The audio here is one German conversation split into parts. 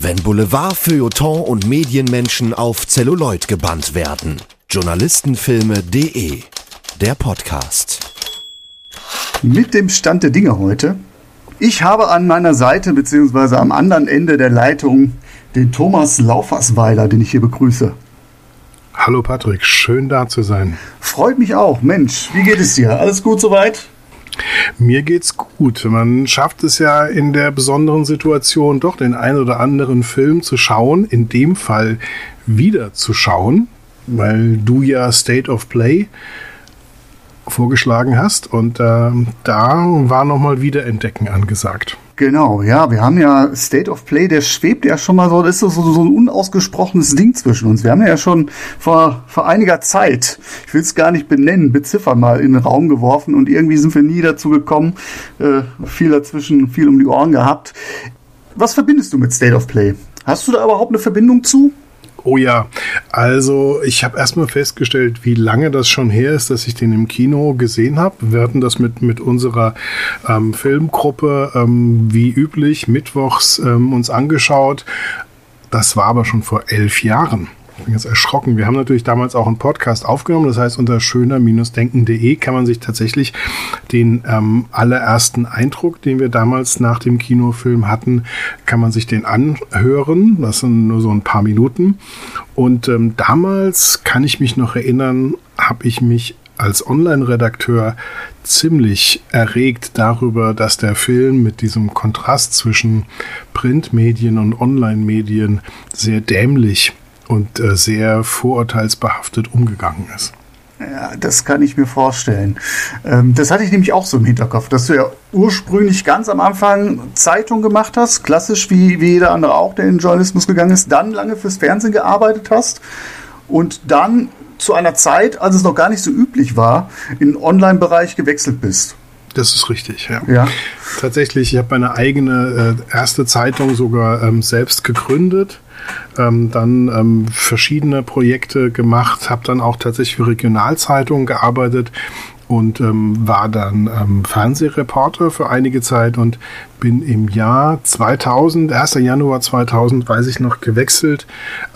Wenn Boulevard, Feuilleton und Medienmenschen auf Celluloid gebannt werden. Journalistenfilme.de Der Podcast. Mit dem Stand der Dinge heute. Ich habe an meiner Seite bzw. am anderen Ende der Leitung den Thomas Laufersweiler, den ich hier begrüße. Hallo Patrick, schön da zu sein. Freut mich auch. Mensch, wie geht es dir? Alles gut soweit? Mir geht's gut. Man schafft es ja in der besonderen Situation doch den ein oder anderen Film zu schauen, in dem Fall wieder zu schauen, weil du ja State of Play vorgeschlagen hast und äh, da war nochmal Wiederentdecken angesagt. Genau, ja, wir haben ja State of Play, der schwebt ja schon mal so, das ist so, so ein unausgesprochenes Ding zwischen uns. Wir haben ja schon vor, vor einiger Zeit, ich will es gar nicht benennen, beziffern mal in den Raum geworfen und irgendwie sind wir nie dazu gekommen, äh, viel dazwischen, viel um die Ohren gehabt. Was verbindest du mit State of Play? Hast du da überhaupt eine Verbindung zu? Oh ja, also ich habe erstmal festgestellt, wie lange das schon her ist, dass ich den im Kino gesehen habe. Wir hatten das mit, mit unserer ähm, Filmgruppe ähm, wie üblich mittwochs ähm, uns angeschaut. Das war aber schon vor elf Jahren. Ich bin jetzt erschrocken. Wir haben natürlich damals auch einen Podcast aufgenommen. Das heißt, unter schöner-denken.de kann man sich tatsächlich den ähm, allerersten Eindruck, den wir damals nach dem Kinofilm hatten, kann man sich den anhören. Das sind nur so ein paar Minuten. Und ähm, damals kann ich mich noch erinnern, habe ich mich als Online-Redakteur ziemlich erregt darüber, dass der Film mit diesem Kontrast zwischen Printmedien und Online-Medien sehr dämlich und äh, sehr vorurteilsbehaftet umgegangen ist. Ja, das kann ich mir vorstellen. Ähm, das hatte ich nämlich auch so im Hinterkopf, dass du ja ursprünglich ganz am Anfang Zeitung gemacht hast, klassisch wie, wie jeder andere auch, der in den Journalismus gegangen ist, dann lange fürs Fernsehen gearbeitet hast und dann zu einer Zeit, als es noch gar nicht so üblich war, in den Online-Bereich gewechselt bist. Das ist richtig, ja. ja. Tatsächlich, ich habe meine eigene äh, erste Zeitung sogar ähm, selbst gegründet ähm, dann ähm, verschiedene Projekte gemacht, habe dann auch tatsächlich für Regionalzeitungen gearbeitet und ähm, war dann ähm, Fernsehreporter für einige Zeit und bin im Jahr 2000, 1. Januar 2000, weiß ich noch, gewechselt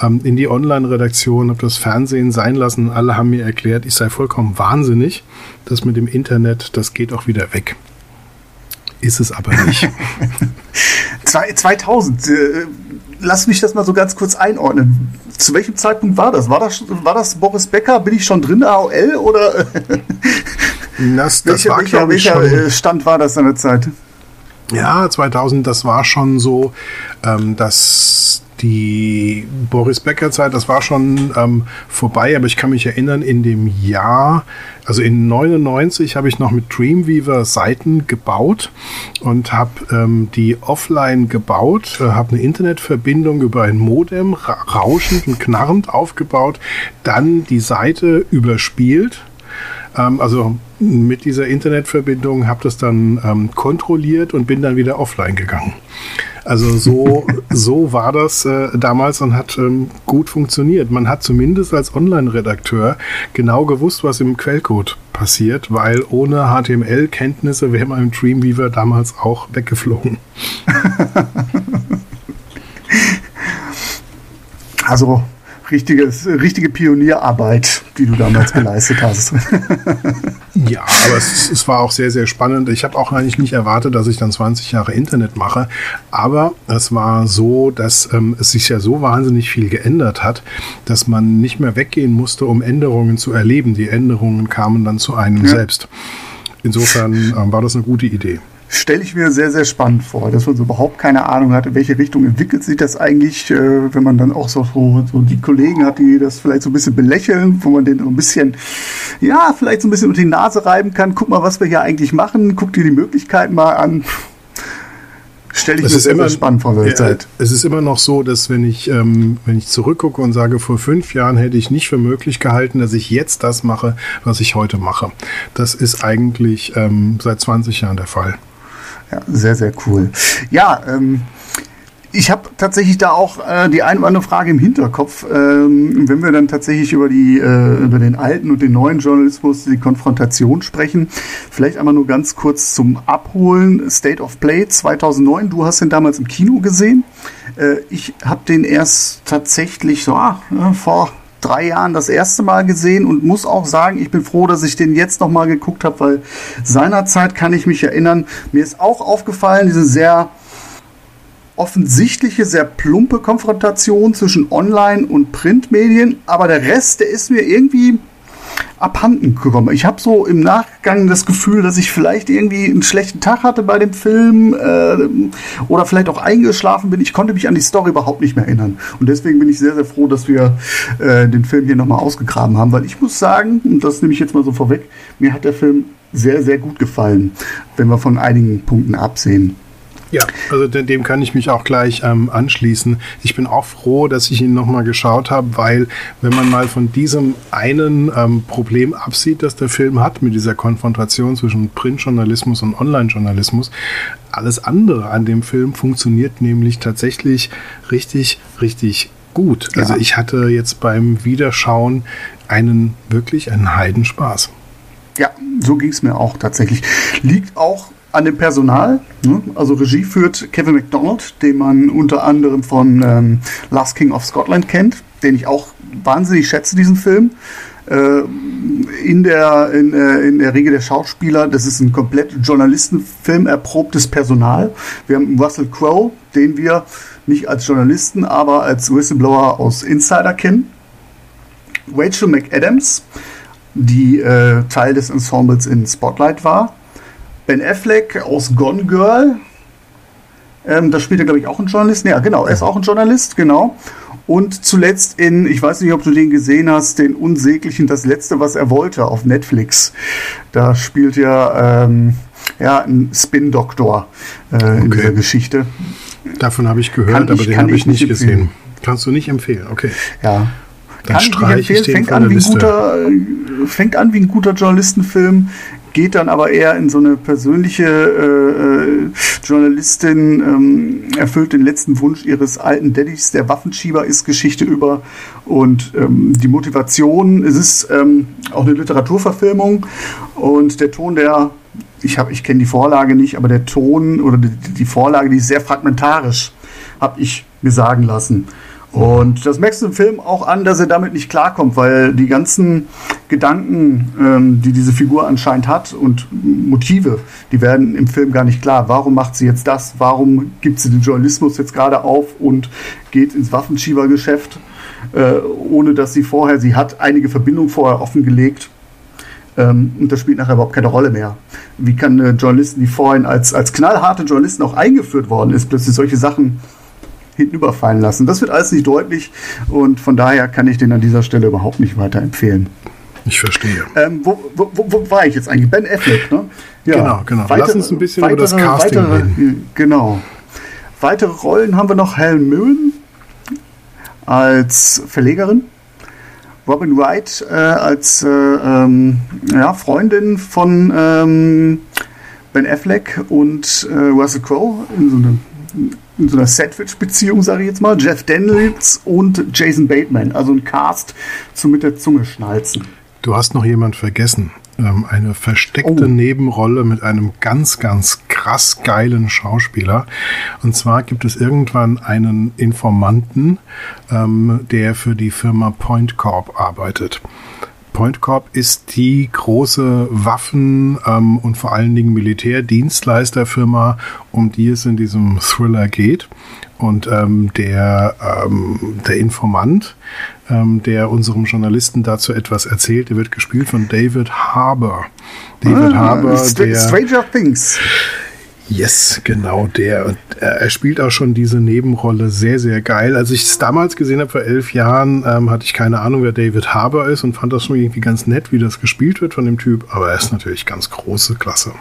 ähm, in die Online-Redaktion, habe das Fernsehen sein lassen. Alle haben mir erklärt, ich sei vollkommen wahnsinnig. Das mit dem Internet, das geht auch wieder weg. Ist es aber nicht. 2000, äh, lass mich das mal so ganz kurz einordnen. Zu welchem Zeitpunkt war das? War das, war das Boris Becker? Bin ich schon drin, AOL? Oder das, das welcher, war, welcher, welcher äh, Stand war das seiner Zeit? Ja, 2000, das war schon so, ähm, dass die Boris Becker Zeit, das war schon ähm, vorbei, aber ich kann mich erinnern, in dem Jahr, also in 99 habe ich noch mit Dreamweaver Seiten gebaut und habe ähm, die offline gebaut, äh, habe eine Internetverbindung über ein Modem ra rauschend und knarrend aufgebaut, dann die Seite überspielt, ähm, also mit dieser Internetverbindung habe das dann ähm, kontrolliert und bin dann wieder offline gegangen. Also so, so war das äh, damals und hat ähm, gut funktioniert. Man hat zumindest als Online-Redakteur genau gewusst, was im Quellcode passiert, weil ohne HTML-Kenntnisse wäre man im Dreamweaver damals auch weggeflogen. also richtiges, richtige Pionierarbeit, die du damals geleistet hast. ja, aber es, es, war auch sehr, sehr spannend. Ich habe auch eigentlich nicht erwartet, dass ich dann 20 Jahre Internet mache. Aber es war so, dass ähm, es sich ja so wahnsinnig viel geändert hat, dass man nicht mehr weggehen musste, um Änderungen zu erleben. Die Änderungen kamen dann zu einem ja. selbst. Insofern ähm, war das eine gute Idee stelle ich mir sehr, sehr spannend vor, dass man so überhaupt keine Ahnung hat, in welche Richtung entwickelt sich das eigentlich, äh, wenn man dann auch so, so, so, die Kollegen hat, die das vielleicht so ein bisschen belächeln, wo man den so ein bisschen, ja, vielleicht so ein bisschen unter die Nase reiben kann. Guck mal, was wir hier eigentlich machen, guck dir die Möglichkeiten mal an. Stelle ich es mir sehr, immer, sehr spannend vor der Zeit. Es ist immer noch so, dass wenn ich, ähm, wenn ich zurückgucke und sage, vor fünf Jahren hätte ich nicht für möglich gehalten, dass ich jetzt das mache, was ich heute mache. Das ist eigentlich ähm, seit 20 Jahren der Fall. Ja, sehr, sehr cool. Ja, ähm, ich habe tatsächlich da auch äh, die eine oder andere Frage im Hinterkopf, ähm, wenn wir dann tatsächlich über die äh, über den alten und den neuen Journalismus, die Konfrontation sprechen. Vielleicht einmal nur ganz kurz zum Abholen. State of Play 2009. Du hast ihn damals im Kino gesehen. Äh, ich habe den erst tatsächlich so ah, vor drei Jahren das erste Mal gesehen und muss auch sagen, ich bin froh, dass ich den jetzt noch mal geguckt habe, weil seinerzeit kann ich mich erinnern, mir ist auch aufgefallen, diese sehr offensichtliche, sehr plumpe Konfrontation zwischen Online- und Printmedien, aber der Rest, der ist mir irgendwie abhanden gekommen. Ich habe so im Nachgang das Gefühl, dass ich vielleicht irgendwie einen schlechten Tag hatte bei dem Film äh, oder vielleicht auch eingeschlafen bin. Ich konnte mich an die Story überhaupt nicht mehr erinnern. Und deswegen bin ich sehr, sehr froh, dass wir äh, den Film hier nochmal ausgegraben haben, weil ich muss sagen, und das nehme ich jetzt mal so vorweg, mir hat der Film sehr, sehr gut gefallen, wenn wir von einigen Punkten absehen. Ja, also dem kann ich mich auch gleich ähm, anschließen. Ich bin auch froh, dass ich ihn nochmal geschaut habe, weil wenn man mal von diesem einen ähm, Problem absieht, das der Film hat mit dieser Konfrontation zwischen Printjournalismus und Online-Journalismus, alles andere an dem Film funktioniert nämlich tatsächlich richtig, richtig gut. Ja. Also ich hatte jetzt beim Wiederschauen einen wirklich einen Heidenspaß. Ja, so ging es mir auch tatsächlich. Liegt auch an dem Personal. Ne? Also Regie führt Kevin McDonald, den man unter anderem von ähm, Last King of Scotland kennt, den ich auch wahnsinnig schätze, diesen Film. Äh, in, der, in, äh, in der Regel der Schauspieler, das ist ein komplett Journalistenfilm, erprobtes Personal. Wir haben Russell Crowe, den wir nicht als Journalisten, aber als Whistleblower aus Insider kennen. Rachel McAdams, die äh, Teil des Ensembles in Spotlight war. Ben Affleck aus Gone Girl. Ähm, da spielt er, glaube ich, auch ein Journalist. Ja, genau, er ist auch ein Journalist, genau. Und zuletzt in, ich weiß nicht, ob du den gesehen hast, den Unsäglichen, das Letzte, was er wollte, auf Netflix. Da spielt er ähm, ja, ein Spin-Doktor äh, okay. in dieser Geschichte. Davon habe ich gehört, kann aber den habe ich nicht gesehen. Kannst du nicht empfehlen, okay. Ja. Dann kann ich empfehlen. Fängt an, wie ein guter, fängt an wie ein guter Journalistenfilm, geht dann aber eher in so eine persönliche äh, äh, Journalistin ähm, erfüllt den letzten Wunsch ihres alten Daddys, der Waffenschieber ist Geschichte über und ähm, die Motivation, es ist ähm, auch eine Literaturverfilmung und der Ton der ich ich kenne die Vorlage nicht, aber der Ton oder die, die Vorlage, die ist sehr fragmentarisch, habe ich mir sagen lassen. Und das merkst du im Film auch an, dass er damit nicht klarkommt, weil die ganzen Gedanken, ähm, die diese Figur anscheinend hat und Motive, die werden im Film gar nicht klar. Warum macht sie jetzt das? Warum gibt sie den Journalismus jetzt gerade auf und geht ins Waffenschiebergeschäft, äh, ohne dass sie vorher, sie hat einige Verbindungen vorher offengelegt. Ähm, und das spielt nachher überhaupt keine Rolle mehr. Wie kann eine Journalistin, die vorhin als, als knallharte Journalistin auch eingeführt worden ist, plötzlich solche Sachen hinüberfallen lassen. Das wird alles nicht deutlich und von daher kann ich den an dieser Stelle überhaupt nicht weiterempfehlen. Ich verstehe. Ähm, wo, wo, wo, war ich jetzt eigentlich? Ben Affleck, ne? Ja. Genau, genau. Weitere, Lass uns ein bisschen weitere, über das Casting weitere, reden. Genau. Weitere Rollen haben wir noch Helen Mirren als Verlegerin. Robin Wright äh, als äh, ähm, ja, Freundin von ähm, Ben Affleck und äh, Russell Crowe in so einem in so einer Sandwich-Beziehung, sage ich jetzt mal, Jeff Daniels und Jason Bateman. Also ein Cast zum mit der Zunge schnalzen. Du hast noch jemand vergessen. Ähm, eine versteckte oh. Nebenrolle mit einem ganz, ganz krass geilen Schauspieler. Und zwar gibt es irgendwann einen Informanten, ähm, der für die Firma Point Corp arbeitet. Point Corp ist die große Waffen- ähm, und vor allen Dingen Militärdienstleisterfirma, um die es in diesem Thriller geht. Und ähm, der, ähm, der Informant, ähm, der unserem Journalisten dazu etwas erzählt, der wird gespielt von David Harbour. David ah, Harbour, der Stranger Things. Yes, genau der. Und äh, er spielt auch schon diese Nebenrolle sehr, sehr geil. Als ich es damals gesehen habe, vor elf Jahren, ähm, hatte ich keine Ahnung, wer David Harbour ist und fand das schon irgendwie ganz nett, wie das gespielt wird von dem Typ. Aber er ist natürlich ganz große Klasse.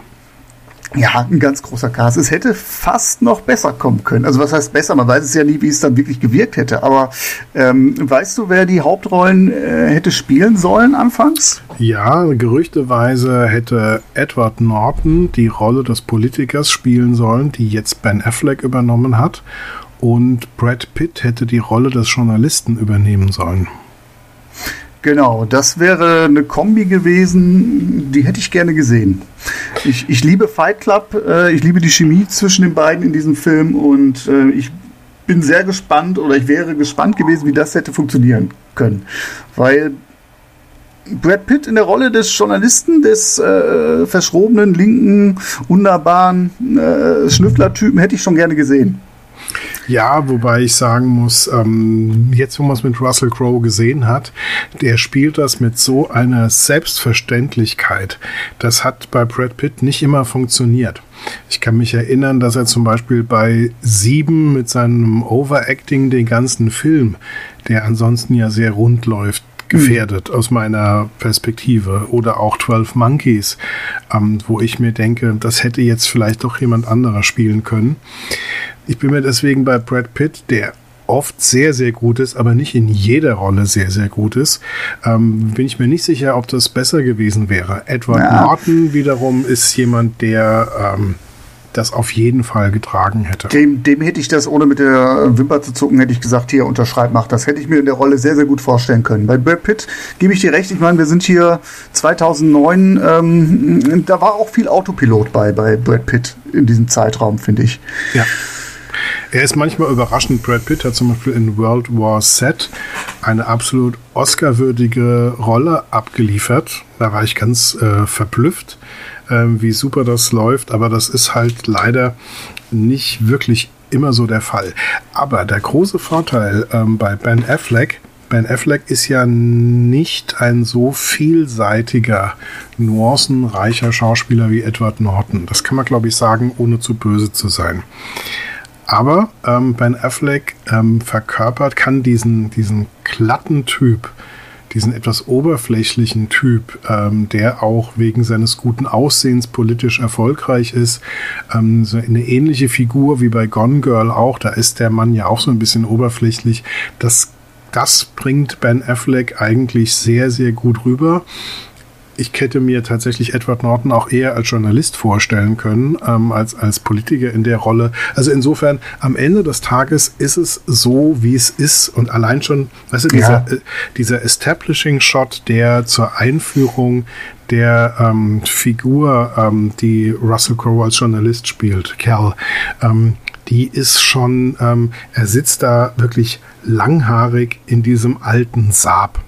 Ja, ein ganz großer Cast. Es hätte fast noch besser kommen können. Also was heißt besser? Man weiß es ja nie, wie es dann wirklich gewirkt hätte. Aber ähm, weißt du, wer die Hauptrollen äh, hätte spielen sollen anfangs? Ja, gerüchteweise hätte Edward Norton die Rolle des Politikers spielen sollen, die jetzt Ben Affleck übernommen hat. Und Brad Pitt hätte die Rolle des Journalisten übernehmen sollen. Genau, das wäre eine Kombi gewesen, die hätte ich gerne gesehen. Ich, ich liebe Fight Club, äh, ich liebe die Chemie zwischen den beiden in diesem Film und äh, ich bin sehr gespannt oder ich wäre gespannt gewesen, wie das hätte funktionieren können. Weil Brad Pitt in der Rolle des Journalisten, des äh, verschrobenen, linken, wunderbaren äh, Schnüffler-Typen hätte ich schon gerne gesehen. Ja, wobei ich sagen muss, ähm, jetzt wo man es mit Russell Crowe gesehen hat, der spielt das mit so einer Selbstverständlichkeit. Das hat bei Brad Pitt nicht immer funktioniert. Ich kann mich erinnern, dass er zum Beispiel bei Sieben mit seinem Overacting den ganzen Film, der ansonsten ja sehr rund läuft, gefährdet aus meiner Perspektive. Oder auch 12 Monkeys, ähm, wo ich mir denke, das hätte jetzt vielleicht doch jemand anderer spielen können. Ich bin mir deswegen bei Brad Pitt, der oft sehr, sehr gut ist, aber nicht in jeder Rolle sehr, sehr gut ist, ähm, bin ich mir nicht sicher, ob das besser gewesen wäre. Edward ja. Norton wiederum ist jemand, der ähm, das auf jeden Fall getragen hätte. Dem, dem hätte ich das, ohne mit der Wimper zu zucken, hätte ich gesagt, hier unterschreib, mach das. Hätte ich mir in der Rolle sehr, sehr gut vorstellen können. Bei Brad Pitt gebe ich dir recht. Ich meine, wir sind hier 2009, ähm, da war auch viel Autopilot bei, bei Brad Pitt in diesem Zeitraum, finde ich. Ja. Er ist manchmal überraschend. Brad Pitt hat zum Beispiel in World War Z eine absolut Oscar-würdige Rolle abgeliefert. Da war ich ganz äh, verblüfft wie super das läuft, aber das ist halt leider nicht wirklich immer so der Fall. Aber der große Vorteil ähm, bei Ben Affleck, Ben Affleck ist ja nicht ein so vielseitiger, nuancenreicher Schauspieler wie Edward Norton. Das kann man, glaube ich, sagen, ohne zu böse zu sein. Aber ähm, Ben Affleck ähm, verkörpert, kann diesen, diesen glatten Typ, diesen etwas oberflächlichen Typ, ähm, der auch wegen seines guten Aussehens politisch erfolgreich ist. Ähm, so eine ähnliche Figur wie bei Gone Girl auch, da ist der Mann ja auch so ein bisschen oberflächlich. Das, das bringt Ben Affleck eigentlich sehr, sehr gut rüber ich hätte mir tatsächlich Edward Norton auch eher als Journalist vorstellen können, ähm, als als Politiker in der Rolle. Also insofern, am Ende des Tages ist es so, wie es ist und allein schon, weißt du, dieser, ja. äh, dieser Establishing-Shot, der zur Einführung der ähm, Figur, ähm, die Russell Crowe als Journalist spielt, Cal, ähm, die ist schon, ähm, er sitzt da wirklich langhaarig in diesem alten Saab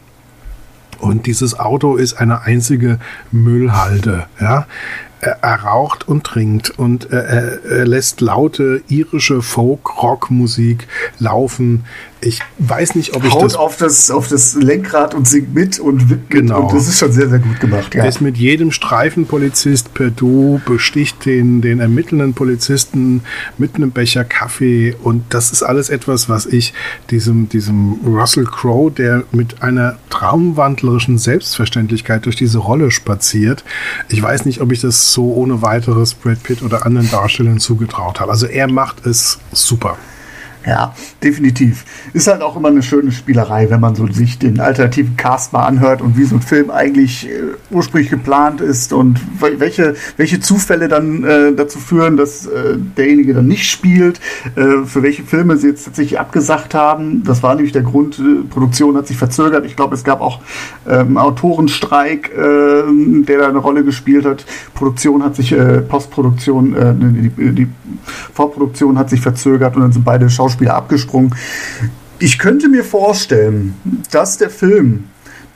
und dieses Auto ist eine einzige Müllhalde. Ja? er raucht und trinkt und er, er lässt laute irische Folk-Rock-Musik laufen ich weiß nicht, ob ich Haut das auf das auf das Lenkrad und singt mit und wippt genau. und das ist schon sehr sehr gut gemacht. Ja. Er ist mit jedem Streifenpolizist per Du besticht den den ermittelnden Polizisten mit einem Becher Kaffee und das ist alles etwas, was ich diesem diesem Russell Crowe, der mit einer traumwandlerischen Selbstverständlichkeit durch diese Rolle spaziert. Ich weiß nicht, ob ich das so ohne weiteres Brad Pitt oder anderen Darstellern zugetraut habe. Also er macht es super. Ja, definitiv. Ist halt auch immer eine schöne Spielerei, wenn man so sich den alternativen Cast mal anhört und wie so ein Film eigentlich äh, ursprünglich geplant ist und welche, welche Zufälle dann äh, dazu führen, dass äh, derjenige dann nicht spielt, äh, für welche Filme sie jetzt tatsächlich abgesagt haben. Das war nämlich der Grund, äh, Produktion hat sich verzögert. Ich glaube, es gab auch ähm, Autorenstreik, äh, der da eine Rolle gespielt hat. Produktion hat sich, Postproduktion, die, die Vorproduktion hat sich verzögert und dann sind beide Schauspieler Schauspieler abgesprungen. Ich könnte mir vorstellen, dass der Film,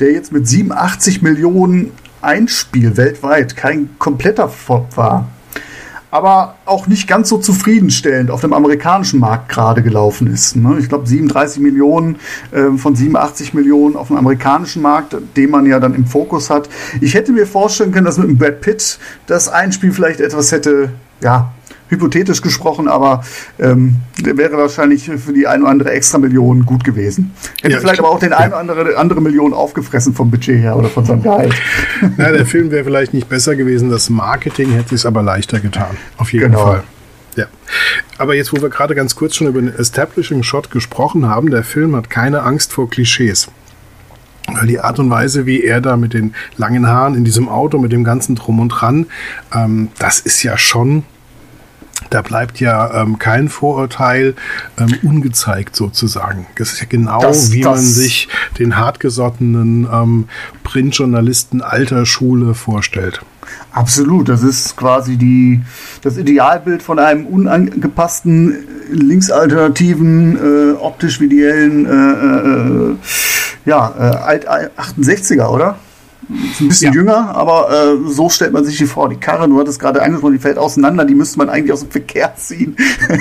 der jetzt mit 87 Millionen Einspiel weltweit kein kompletter Flop war, aber auch nicht ganz so zufriedenstellend auf dem amerikanischen Markt gerade gelaufen ist. Ne? Ich glaube 37 Millionen äh, von 87 Millionen auf dem amerikanischen Markt, den man ja dann im Fokus hat. Ich hätte mir vorstellen können, dass mit dem Brad Pitt das Einspiel vielleicht etwas hätte ja, hypothetisch gesprochen, aber ähm, wäre wahrscheinlich für die ein oder andere extra Million gut gewesen. Hätte ja, vielleicht aber auch den ja. ein oder andere, andere Million aufgefressen vom Budget her oder von seinem Gehalt. Ja, der Film wäre vielleicht nicht besser gewesen, das Marketing hätte es aber leichter getan. Auf jeden genau. Fall. Ja. Aber jetzt, wo wir gerade ganz kurz schon über den Establishing Shot gesprochen haben, der Film hat keine Angst vor Klischees. Weil die Art und Weise, wie er da mit den langen Haaren in diesem Auto, mit dem ganzen Drum und Dran, ähm, das ist ja schon da bleibt ja ähm, kein Vorurteil ähm, ungezeigt sozusagen. Das ist ja genau, das, wie das man sich den hartgesottenen ähm, Printjournalisten alter Schule vorstellt. Absolut, das ist quasi die, das Idealbild von einem unangepassten, linksalternativen, äh, optisch videellen, äh, äh, ja, äh, alt 68er, oder? Ist ein bisschen ja. jünger, aber äh, so stellt man sich die vor. Die Karre, du hattest gerade angesprochen, die fällt auseinander, die müsste man eigentlich aus dem Verkehr ziehen.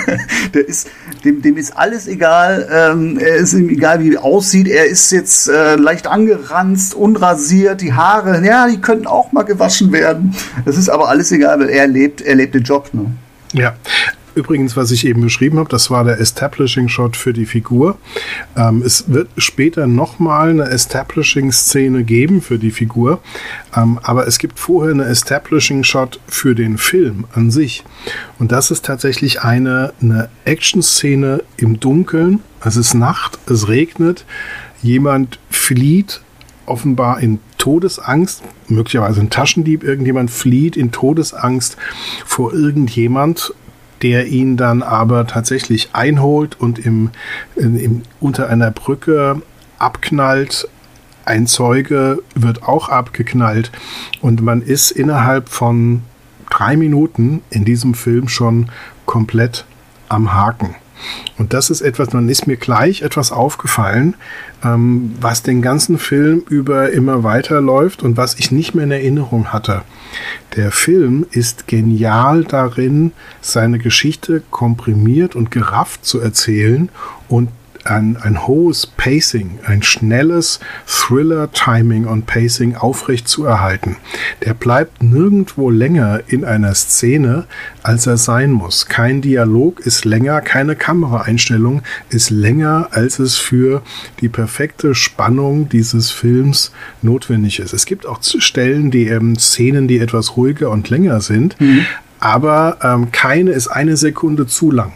Der ist, dem, dem ist alles egal. Ähm, er ist ihm egal, wie er aussieht. Er ist jetzt äh, leicht angeranzt, unrasiert, die Haare, ja, die könnten auch mal gewaschen werden. Das ist aber alles egal, weil er lebt, er lebt den Job. Ne? Ja, Übrigens, was ich eben beschrieben habe, das war der Establishing Shot für die Figur. Ähm, es wird später nochmal eine Establishing Szene geben für die Figur, ähm, aber es gibt vorher eine Establishing Shot für den Film an sich. Und das ist tatsächlich eine, eine Action-Szene im Dunkeln. Es ist Nacht, es regnet, jemand flieht offenbar in Todesangst, möglicherweise ein Taschendieb, irgendjemand flieht in Todesangst vor irgendjemand der ihn dann aber tatsächlich einholt und im, im, unter einer Brücke abknallt. Ein Zeuge wird auch abgeknallt und man ist innerhalb von drei Minuten in diesem Film schon komplett am Haken. Und das ist etwas, dann ist mir gleich etwas aufgefallen, ähm, was den ganzen Film über immer weiterläuft und was ich nicht mehr in Erinnerung hatte. Der Film ist genial darin, seine Geschichte komprimiert und gerafft zu erzählen und ein, ein hohes Pacing, ein schnelles Thriller-Timing und Pacing aufrecht zu erhalten. Der bleibt nirgendwo länger in einer Szene, als er sein muss. Kein Dialog ist länger, keine Kameraeinstellung ist länger, als es für die perfekte Spannung dieses Films notwendig ist. Es gibt auch Stellen, die ähm, Szenen, die etwas ruhiger und länger sind, mhm. aber ähm, keine ist eine Sekunde zu lang.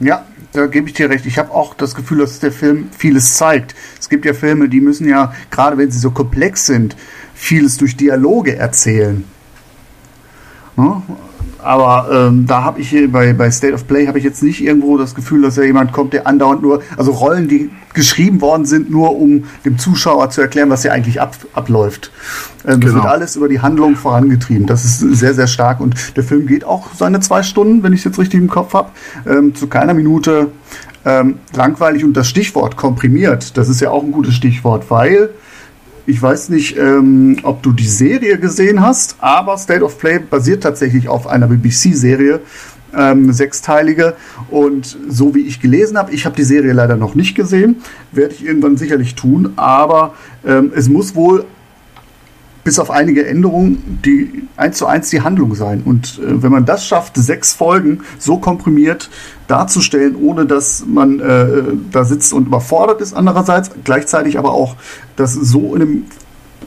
Ja, da gebe ich dir recht. Ich habe auch das Gefühl, dass der Film vieles zeigt. Es gibt ja Filme, die müssen ja, gerade wenn sie so komplex sind, vieles durch Dialoge erzählen. Ne? Aber ähm, da habe ich hier bei, bei State of Play habe ich jetzt nicht irgendwo das Gefühl, dass da jemand kommt, der andauernd nur, also Rollen, die geschrieben worden sind, nur um dem Zuschauer zu erklären, was hier eigentlich ab, abläuft. Ähm, genau. Das wird alles über die Handlung vorangetrieben. Das ist sehr, sehr stark. Und der Film geht auch seine zwei Stunden, wenn ich es jetzt richtig im Kopf habe, ähm, zu keiner Minute ähm, langweilig. Und das Stichwort komprimiert, das ist ja auch ein gutes Stichwort, weil ich weiß nicht, ähm, ob du die Serie gesehen hast, aber State of Play basiert tatsächlich auf einer BBC-Serie, ähm, sechsteilige. Und so wie ich gelesen habe, ich habe die Serie leider noch nicht gesehen, werde ich irgendwann sicherlich tun, aber ähm, es muss wohl bis auf einige Änderungen die eins zu eins die Handlung sein. Und äh, wenn man das schafft, sechs Folgen so komprimiert darzustellen, ohne dass man äh, da sitzt und überfordert ist andererseits, gleichzeitig aber auch das so in einem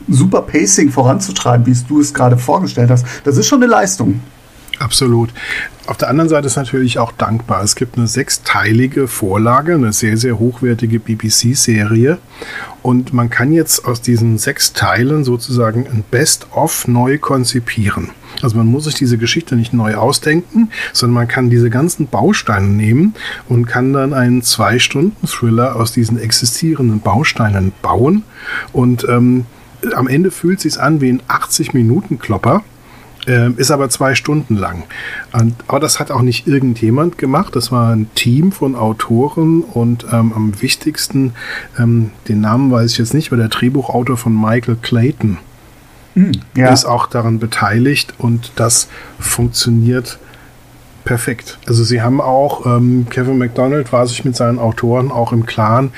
super Pacing voranzutreiben, wie du es gerade vorgestellt hast, das ist schon eine Leistung. Absolut. Auf der anderen Seite ist natürlich auch dankbar. Es gibt eine sechsteilige Vorlage, eine sehr, sehr hochwertige BBC-Serie. Und man kann jetzt aus diesen sechs Teilen sozusagen ein Best-of neu konzipieren. Also man muss sich diese Geschichte nicht neu ausdenken, sondern man kann diese ganzen Bausteine nehmen und kann dann einen Zwei-Stunden-Thriller aus diesen existierenden Bausteinen bauen. Und ähm, am Ende fühlt es sich an wie ein 80-Minuten-Klopper äh, ist aber zwei Stunden lang. Und, aber das hat auch nicht irgendjemand gemacht. Das war ein Team von Autoren und ähm, am wichtigsten, ähm, den Namen weiß ich jetzt nicht, aber der Drehbuchautor von Michael Clayton mhm, ja. ist auch daran beteiligt und das funktioniert perfekt. Also sie haben auch, ähm, Kevin McDonald war sich mit seinen Autoren auch im Klaren,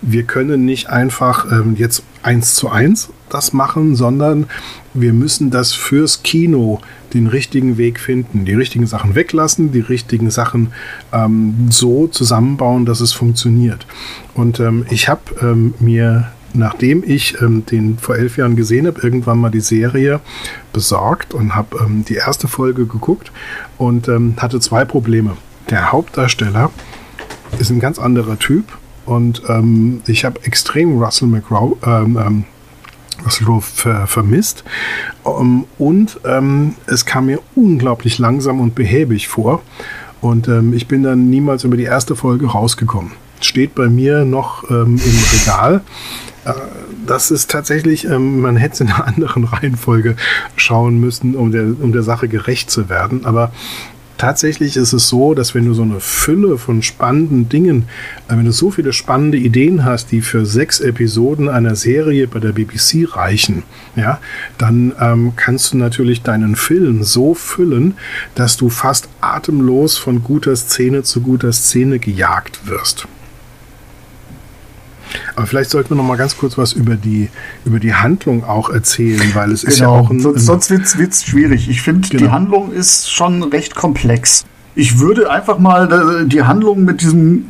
wir können nicht einfach ähm, jetzt eins zu eins das machen, sondern wir müssen das fürs Kino den richtigen Weg finden, die richtigen Sachen weglassen, die richtigen Sachen ähm, so zusammenbauen, dass es funktioniert. Und ähm, ich habe ähm, mir nachdem ich ähm, den vor elf Jahren gesehen habe, irgendwann mal die Serie besorgt und habe ähm, die erste Folge geguckt und ähm, hatte zwei Probleme. Der Hauptdarsteller ist ein ganz anderer Typ und ähm, ich habe extrem Russell McRow, ähm, ähm, Russell Crowe ver vermisst. Um, und ähm, es kam mir unglaublich langsam und behäbig vor. Und ähm, ich bin dann niemals über die erste Folge rausgekommen. Steht bei mir noch ähm, im Regal. Äh, das ist tatsächlich, ähm, man hätte es in einer anderen Reihenfolge schauen müssen, um der, um der Sache gerecht zu werden. Aber tatsächlich ist es so, dass wenn du so eine Fülle von spannenden Dingen, äh, wenn du so viele spannende Ideen hast, die für sechs Episoden einer Serie bei der BBC reichen, ja, dann ähm, kannst du natürlich deinen Film so füllen, dass du fast atemlos von guter Szene zu guter Szene gejagt wirst. Aber vielleicht sollten wir noch mal ganz kurz was über die, über die Handlung auch erzählen, weil es genau. ist ja genau. auch ein. Sonst, sonst wird es schwierig. Ich finde, genau. die Handlung ist schon recht komplex. Ich würde einfach mal äh, die Handlung mit diesem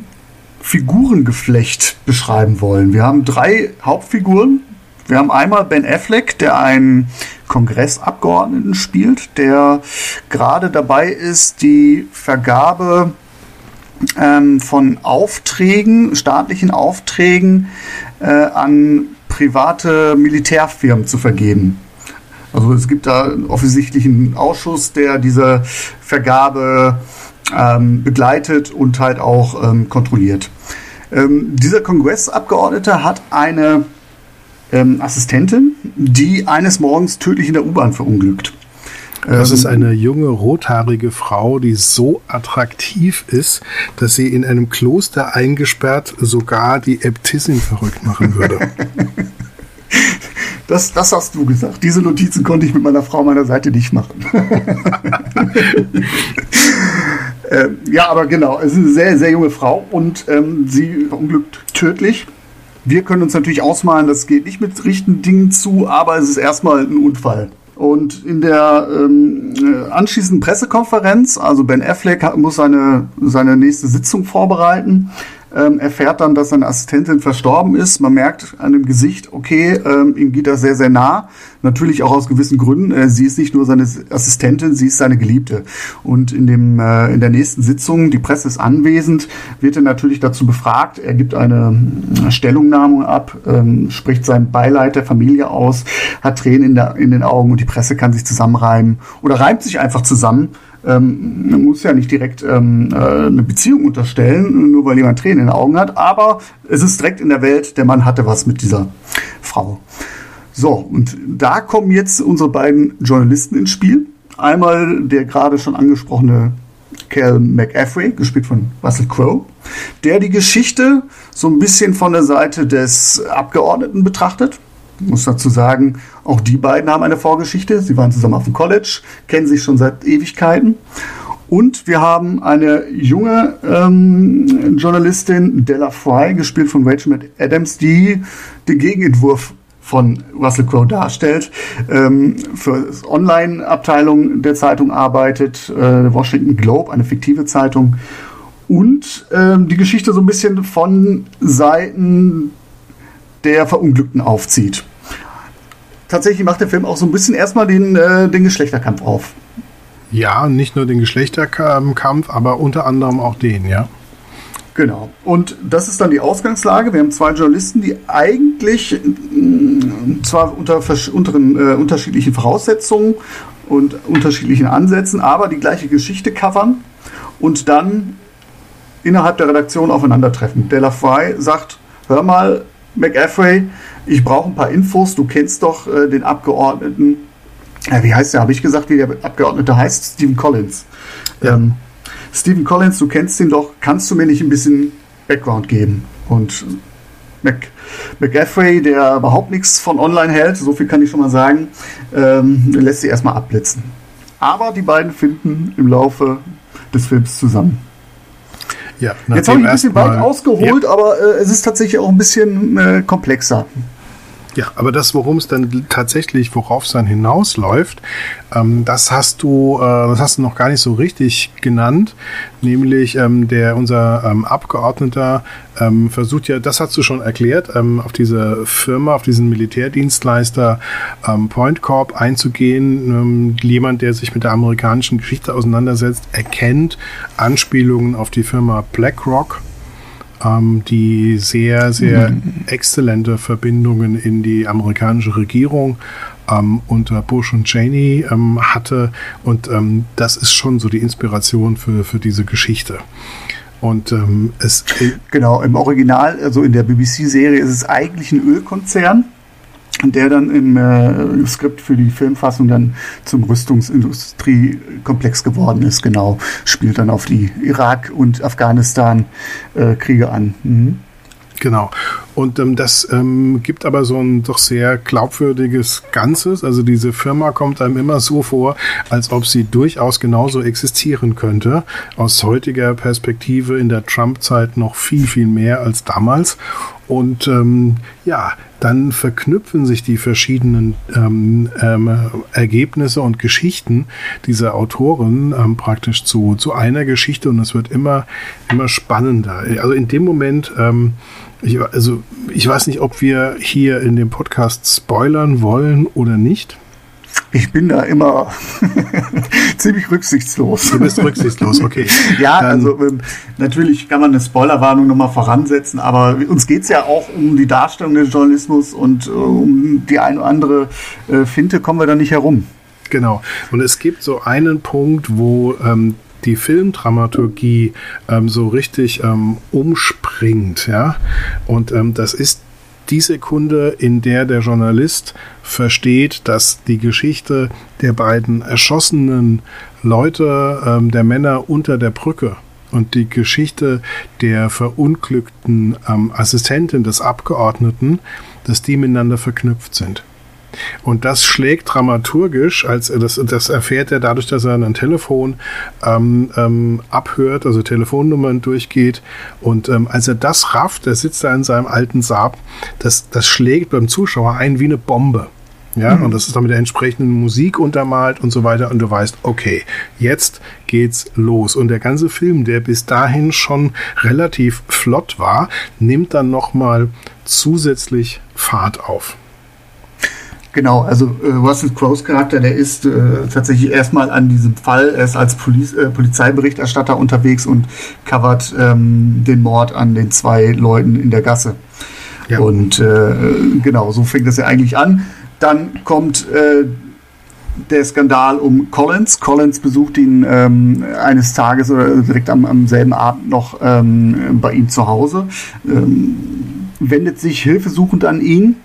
Figurengeflecht beschreiben wollen. Wir haben drei Hauptfiguren. Wir haben einmal Ben Affleck, der einen Kongressabgeordneten spielt, der gerade dabei ist, die Vergabe ähm, von Aufträgen, staatlichen Aufträgen äh, an private Militärfirmen zu vergeben. Also es gibt da einen offensichtlichen Ausschuss, der diese Vergabe ähm, begleitet und halt auch ähm, kontrolliert. Ähm, dieser Kongressabgeordnete hat eine ähm, Assistentin, die eines Morgens tödlich in der U-Bahn verunglückt. Das ist ähm, eine junge, rothaarige Frau, die so attraktiv ist, dass sie in einem Kloster eingesperrt sogar die Äbtissin verrückt machen würde. Das, das hast du gesagt. Diese Notizen konnte ich mit meiner Frau meiner Seite nicht machen. ähm, ja, aber genau, es ist eine sehr, sehr junge Frau und ähm, sie verunglückt tödlich. Wir können uns natürlich ausmalen, das geht nicht mit richtigen Dingen zu, aber es ist erstmal ein Unfall. Und in der ähm, äh, anschließenden Pressekonferenz, also Ben Affleck muss seine, seine nächste Sitzung vorbereiten, ähm, erfährt dann, dass seine Assistentin verstorben ist. Man merkt an dem Gesicht, okay, ähm, ihm geht das sehr, sehr nah. Natürlich auch aus gewissen Gründen. Äh, sie ist nicht nur seine Assistentin, sie ist seine Geliebte. Und in, dem, äh, in der nächsten Sitzung, die Presse ist anwesend, wird er natürlich dazu befragt. Er gibt eine äh, Stellungnahme ab, ähm, spricht sein Beileid der Familie aus, hat Tränen in, der, in den Augen und die Presse kann sich zusammenreimen oder reimt sich einfach zusammen ähm, man muss ja nicht direkt ähm, äh, eine Beziehung unterstellen, nur weil jemand Tränen in den Augen hat, aber es ist direkt in der Welt, der Mann hatte was mit dieser Frau. So, und da kommen jetzt unsere beiden Journalisten ins Spiel. Einmal der gerade schon angesprochene Cal McAfee, gespielt von Russell Crowe, der die Geschichte so ein bisschen von der Seite des Abgeordneten betrachtet. Muss dazu sagen, auch die beiden haben eine Vorgeschichte. Sie waren zusammen auf dem College, kennen sich schon seit Ewigkeiten. Und wir haben eine junge ähm, Journalistin, Della Fry, gespielt von Rachel Adams, die den Gegenentwurf von Russell Crowe darstellt, ähm, für Online-Abteilung der Zeitung arbeitet, äh, Washington Globe, eine fiktive Zeitung, und ähm, die Geschichte so ein bisschen von Seiten der Verunglückten aufzieht. Tatsächlich macht der Film auch so ein bisschen erstmal den, äh, den Geschlechterkampf auf. Ja, nicht nur den Geschlechterkampf, aber unter anderem auch den, ja. Genau. Und das ist dann die Ausgangslage. Wir haben zwei Journalisten, die eigentlich mh, zwar unter unteren, äh, unterschiedlichen Voraussetzungen und unterschiedlichen Ansätzen, aber die gleiche Geschichte covern und dann innerhalb der Redaktion aufeinandertreffen. Della Fry sagt, hör mal, McAfee, ich brauche ein paar Infos, du kennst doch äh, den Abgeordneten, äh, wie heißt der, habe ich gesagt, wie der Abgeordnete heißt? Stephen Collins. Ja. Ähm, Stephen Collins, du kennst ihn doch, kannst du mir nicht ein bisschen Background geben? Und Mac, McAfee, der überhaupt nichts von online hält, so viel kann ich schon mal sagen, ähm, lässt sie erstmal abblitzen. Aber die beiden finden im Laufe des Films zusammen. Ja, Jetzt habe ich ein bisschen weit ausgeholt, ja. aber äh, es ist tatsächlich auch ein bisschen äh, komplexer. Ja, aber das, worum es dann tatsächlich, worauf es dann hinausläuft, ähm, das hast du, äh, das hast du noch gar nicht so richtig genannt, nämlich ähm, der unser ähm, Abgeordneter ähm, versucht ja, das hast du schon erklärt, ähm, auf diese Firma, auf diesen Militärdienstleister ähm, Point Corp einzugehen. jemand, der sich mit der amerikanischen Geschichte auseinandersetzt, erkennt Anspielungen auf die Firma BlackRock ähm, die sehr, sehr mhm. exzellente Verbindungen in die amerikanische Regierung ähm, unter Bush und Cheney ähm, hatte. Und ähm, das ist schon so die Inspiration für, für diese Geschichte. Und ähm, es genau im Original, also in der BBC-Serie, ist es eigentlich ein Ölkonzern. Der dann im äh, Skript für die Filmfassung dann zum Rüstungsindustriekomplex geworden ist. Genau, spielt dann auf die Irak- und Afghanistan-Kriege äh, an. Mhm. Genau. Und ähm, das ähm, gibt aber so ein doch sehr glaubwürdiges Ganzes. Also diese Firma kommt einem immer so vor, als ob sie durchaus genauso existieren könnte. Aus heutiger Perspektive in der Trump-Zeit noch viel, viel mehr als damals. Und ähm, ja, dann verknüpfen sich die verschiedenen ähm, ähm, Ergebnisse und Geschichten dieser Autoren ähm, praktisch zu, zu einer Geschichte und es wird immer, immer spannender. Also in dem Moment, ähm, ich, also ich weiß nicht, ob wir hier in dem Podcast spoilern wollen oder nicht. Ich bin da immer ziemlich rücksichtslos. Du bist rücksichtslos, okay. ja, Dann, also ähm, natürlich kann man eine Spoilerwarnung nochmal voransetzen, aber uns geht es ja auch um die Darstellung des Journalismus und äh, um die eine oder andere äh, Finte kommen wir da nicht herum. Genau. Und es gibt so einen Punkt, wo ähm, die Filmdramaturgie ähm, so richtig ähm, umspringt, ja. Und ähm, das ist die Sekunde, in der der Journalist versteht, dass die Geschichte der beiden erschossenen Leute, ähm, der Männer unter der Brücke und die Geschichte der verunglückten ähm, Assistentin des Abgeordneten, dass die miteinander verknüpft sind. Und das schlägt dramaturgisch, als das, das erfährt er dadurch, dass er ein Telefon ähm, ähm, abhört, also Telefonnummern durchgeht. Und ähm, als er das rafft, der sitzt da in seinem alten Saab, das, das schlägt beim Zuschauer ein wie eine Bombe. Ja, mhm. und das ist dann mit der entsprechenden Musik untermalt und so weiter. Und du weißt, okay, jetzt geht's los. Und der ganze Film, der bis dahin schon relativ flott war, nimmt dann nochmal zusätzlich Fahrt auf. Genau, also äh, Russell Crowes Charakter, der ist äh, tatsächlich erstmal an diesem Fall, er ist als Poliz äh, Polizeiberichterstatter unterwegs und covert ähm, den Mord an den zwei Leuten in der Gasse. Ja. Und äh, genau, so fängt das ja eigentlich an. Dann kommt äh, der Skandal um Collins. Collins besucht ihn ähm, eines Tages oder direkt am, am selben Abend noch ähm, bei ihm zu Hause, ähm, wendet sich hilfesuchend an ihn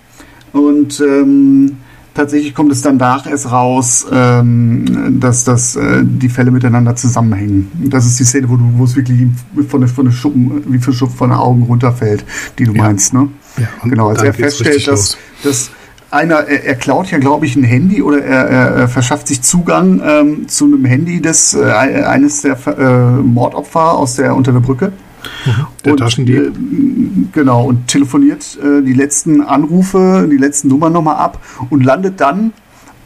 und ähm, tatsächlich kommt es dann nach erst raus, ähm, dass, dass äh, die Fälle miteinander zusammenhängen. Das ist die Szene, wo, du, wo es wirklich von der, von der Schuppen, wie für Schuppen von den Augen runterfällt, die du ja. meinst. Ne? Ja, genau, als er feststellt, dass, dass einer, er, er, klaut ja, glaube ich, ein Handy oder er, er, er verschafft sich Zugang ähm, zu einem Handy des äh, eines der äh, Mordopfer aus der unter der Brücke. Mhm. Der und, Taschendieb. Äh, genau, und telefoniert äh, die letzten Anrufe, die letzten Nummern nochmal ab und landet dann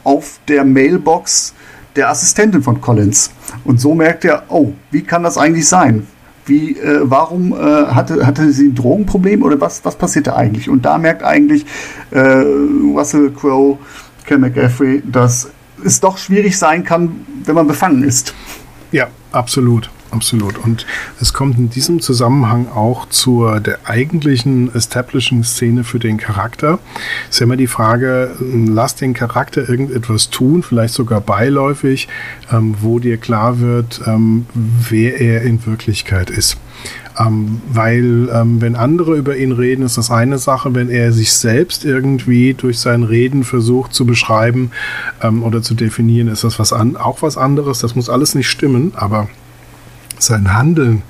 auf der Mailbox der Assistentin von Collins. Und so merkt er, oh, wie kann das eigentlich sein? Wie, äh, warum äh, hatte, hatte sie ein Drogenproblem oder was, was passiert da eigentlich? Und da merkt eigentlich äh, Russell Crowe, Ken McGaffrey, dass es doch schwierig sein kann, wenn man befangen ist. Ja, absolut. Absolut. Und es kommt in diesem Zusammenhang auch zur der eigentlichen Establishing-Szene für den Charakter. Es ist immer die Frage, lass den Charakter irgendetwas tun, vielleicht sogar beiläufig, ähm, wo dir klar wird, ähm, wer er in Wirklichkeit ist. Ähm, weil ähm, wenn andere über ihn reden, ist das eine Sache, wenn er sich selbst irgendwie durch sein Reden versucht zu beschreiben ähm, oder zu definieren, ist das was an, auch was anderes. Das muss alles nicht stimmen, aber sein Handeln,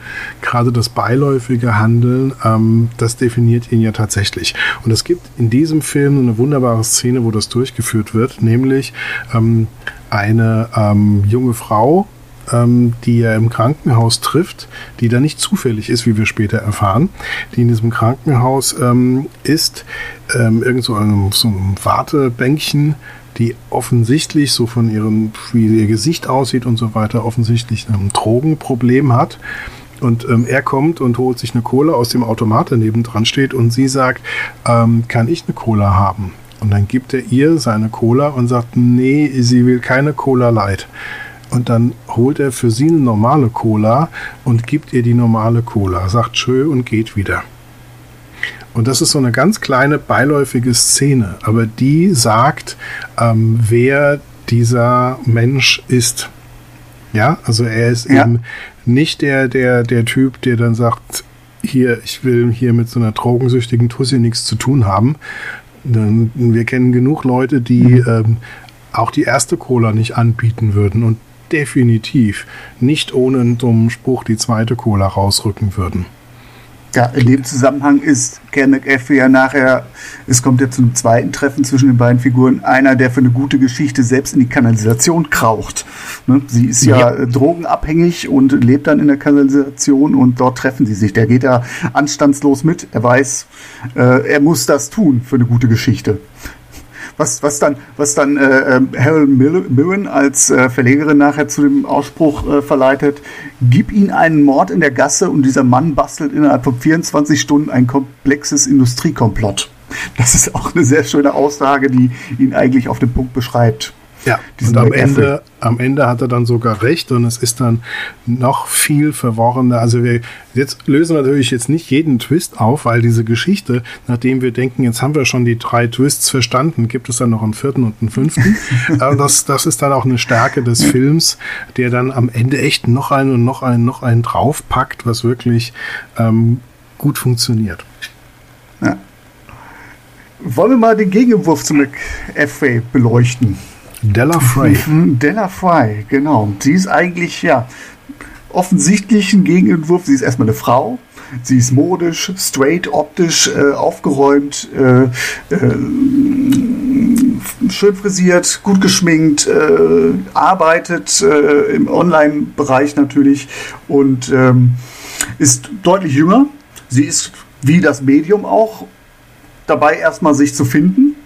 gerade das beiläufige Handeln, ähm, das definiert ihn ja tatsächlich. Und es gibt in diesem Film eine wunderbare Szene, wo das durchgeführt wird, nämlich ähm, eine ähm, junge Frau, ähm, die er im Krankenhaus trifft, die da nicht zufällig ist, wie wir später erfahren, die in diesem Krankenhaus ähm, ist, ähm, irgend so einem, so einem Wartebänkchen die offensichtlich so von ihrem, wie ihr Gesicht aussieht und so weiter, offensichtlich ein Drogenproblem hat. Und ähm, er kommt und holt sich eine Cola aus dem Automat, der nebendran steht, und sie sagt, ähm, kann ich eine Cola haben? Und dann gibt er ihr seine Cola und sagt, nee, sie will keine Cola Light. Und dann holt er für sie eine normale Cola und gibt ihr die normale Cola, sagt schön und geht wieder. Und das ist so eine ganz kleine beiläufige Szene, aber die sagt, ähm, wer dieser Mensch ist. Ja, also er ist ja. eben nicht der, der, der Typ, der dann sagt, hier, ich will hier mit so einer drogensüchtigen Tussi nichts zu tun haben. Wir kennen genug Leute, die mhm. ähm, auch die erste Cola nicht anbieten würden und definitiv nicht ohne einen dummen Spruch die zweite Cola rausrücken würden. Ja, in dem Zusammenhang ist Ken McAfee ja nachher, es kommt ja zu einem zweiten Treffen zwischen den beiden Figuren, einer, der für eine gute Geschichte selbst in die Kanalisation kraucht. Ne? Sie ist ja, ja, drogenabhängig und lebt dann in der Kanalisation und dort treffen sie sich. Der geht da anstandslos mit. Er weiß, äh, er muss das tun für eine gute Geschichte was, was dann, was dann äh, ähm, Helen Mirren als äh, Verlegerin nachher zu dem Ausspruch äh, verleitet, gib ihn einen Mord in der Gasse und dieser Mann bastelt innerhalb von 24 Stunden ein komplexes Industriekomplott. Das ist auch eine sehr schöne Aussage, die ihn eigentlich auf den Punkt beschreibt. Ja, und am Ende, am Ende hat er dann sogar recht und es ist dann noch viel verworrener. Also wir jetzt lösen natürlich jetzt nicht jeden Twist auf, weil diese Geschichte, nachdem wir denken, jetzt haben wir schon die drei Twists verstanden, gibt es dann noch einen vierten und einen fünften. das, das ist dann auch eine Stärke des Films, der dann am Ende echt noch einen und noch einen, noch einen draufpackt, was wirklich ähm, gut funktioniert. Ja. Wollen wir mal den Gegenentwurf zu McAfee beleuchten? Della Frey. Della Frey, genau. Sie ist eigentlich, ja, offensichtlich ein Gegenentwurf. Sie ist erstmal eine Frau. Sie ist modisch, straight, optisch, äh, aufgeräumt, äh, äh, schön frisiert, gut geschminkt, äh, arbeitet äh, im Online-Bereich natürlich und ähm, ist deutlich jünger. Sie ist wie das Medium auch dabei, erstmal sich zu finden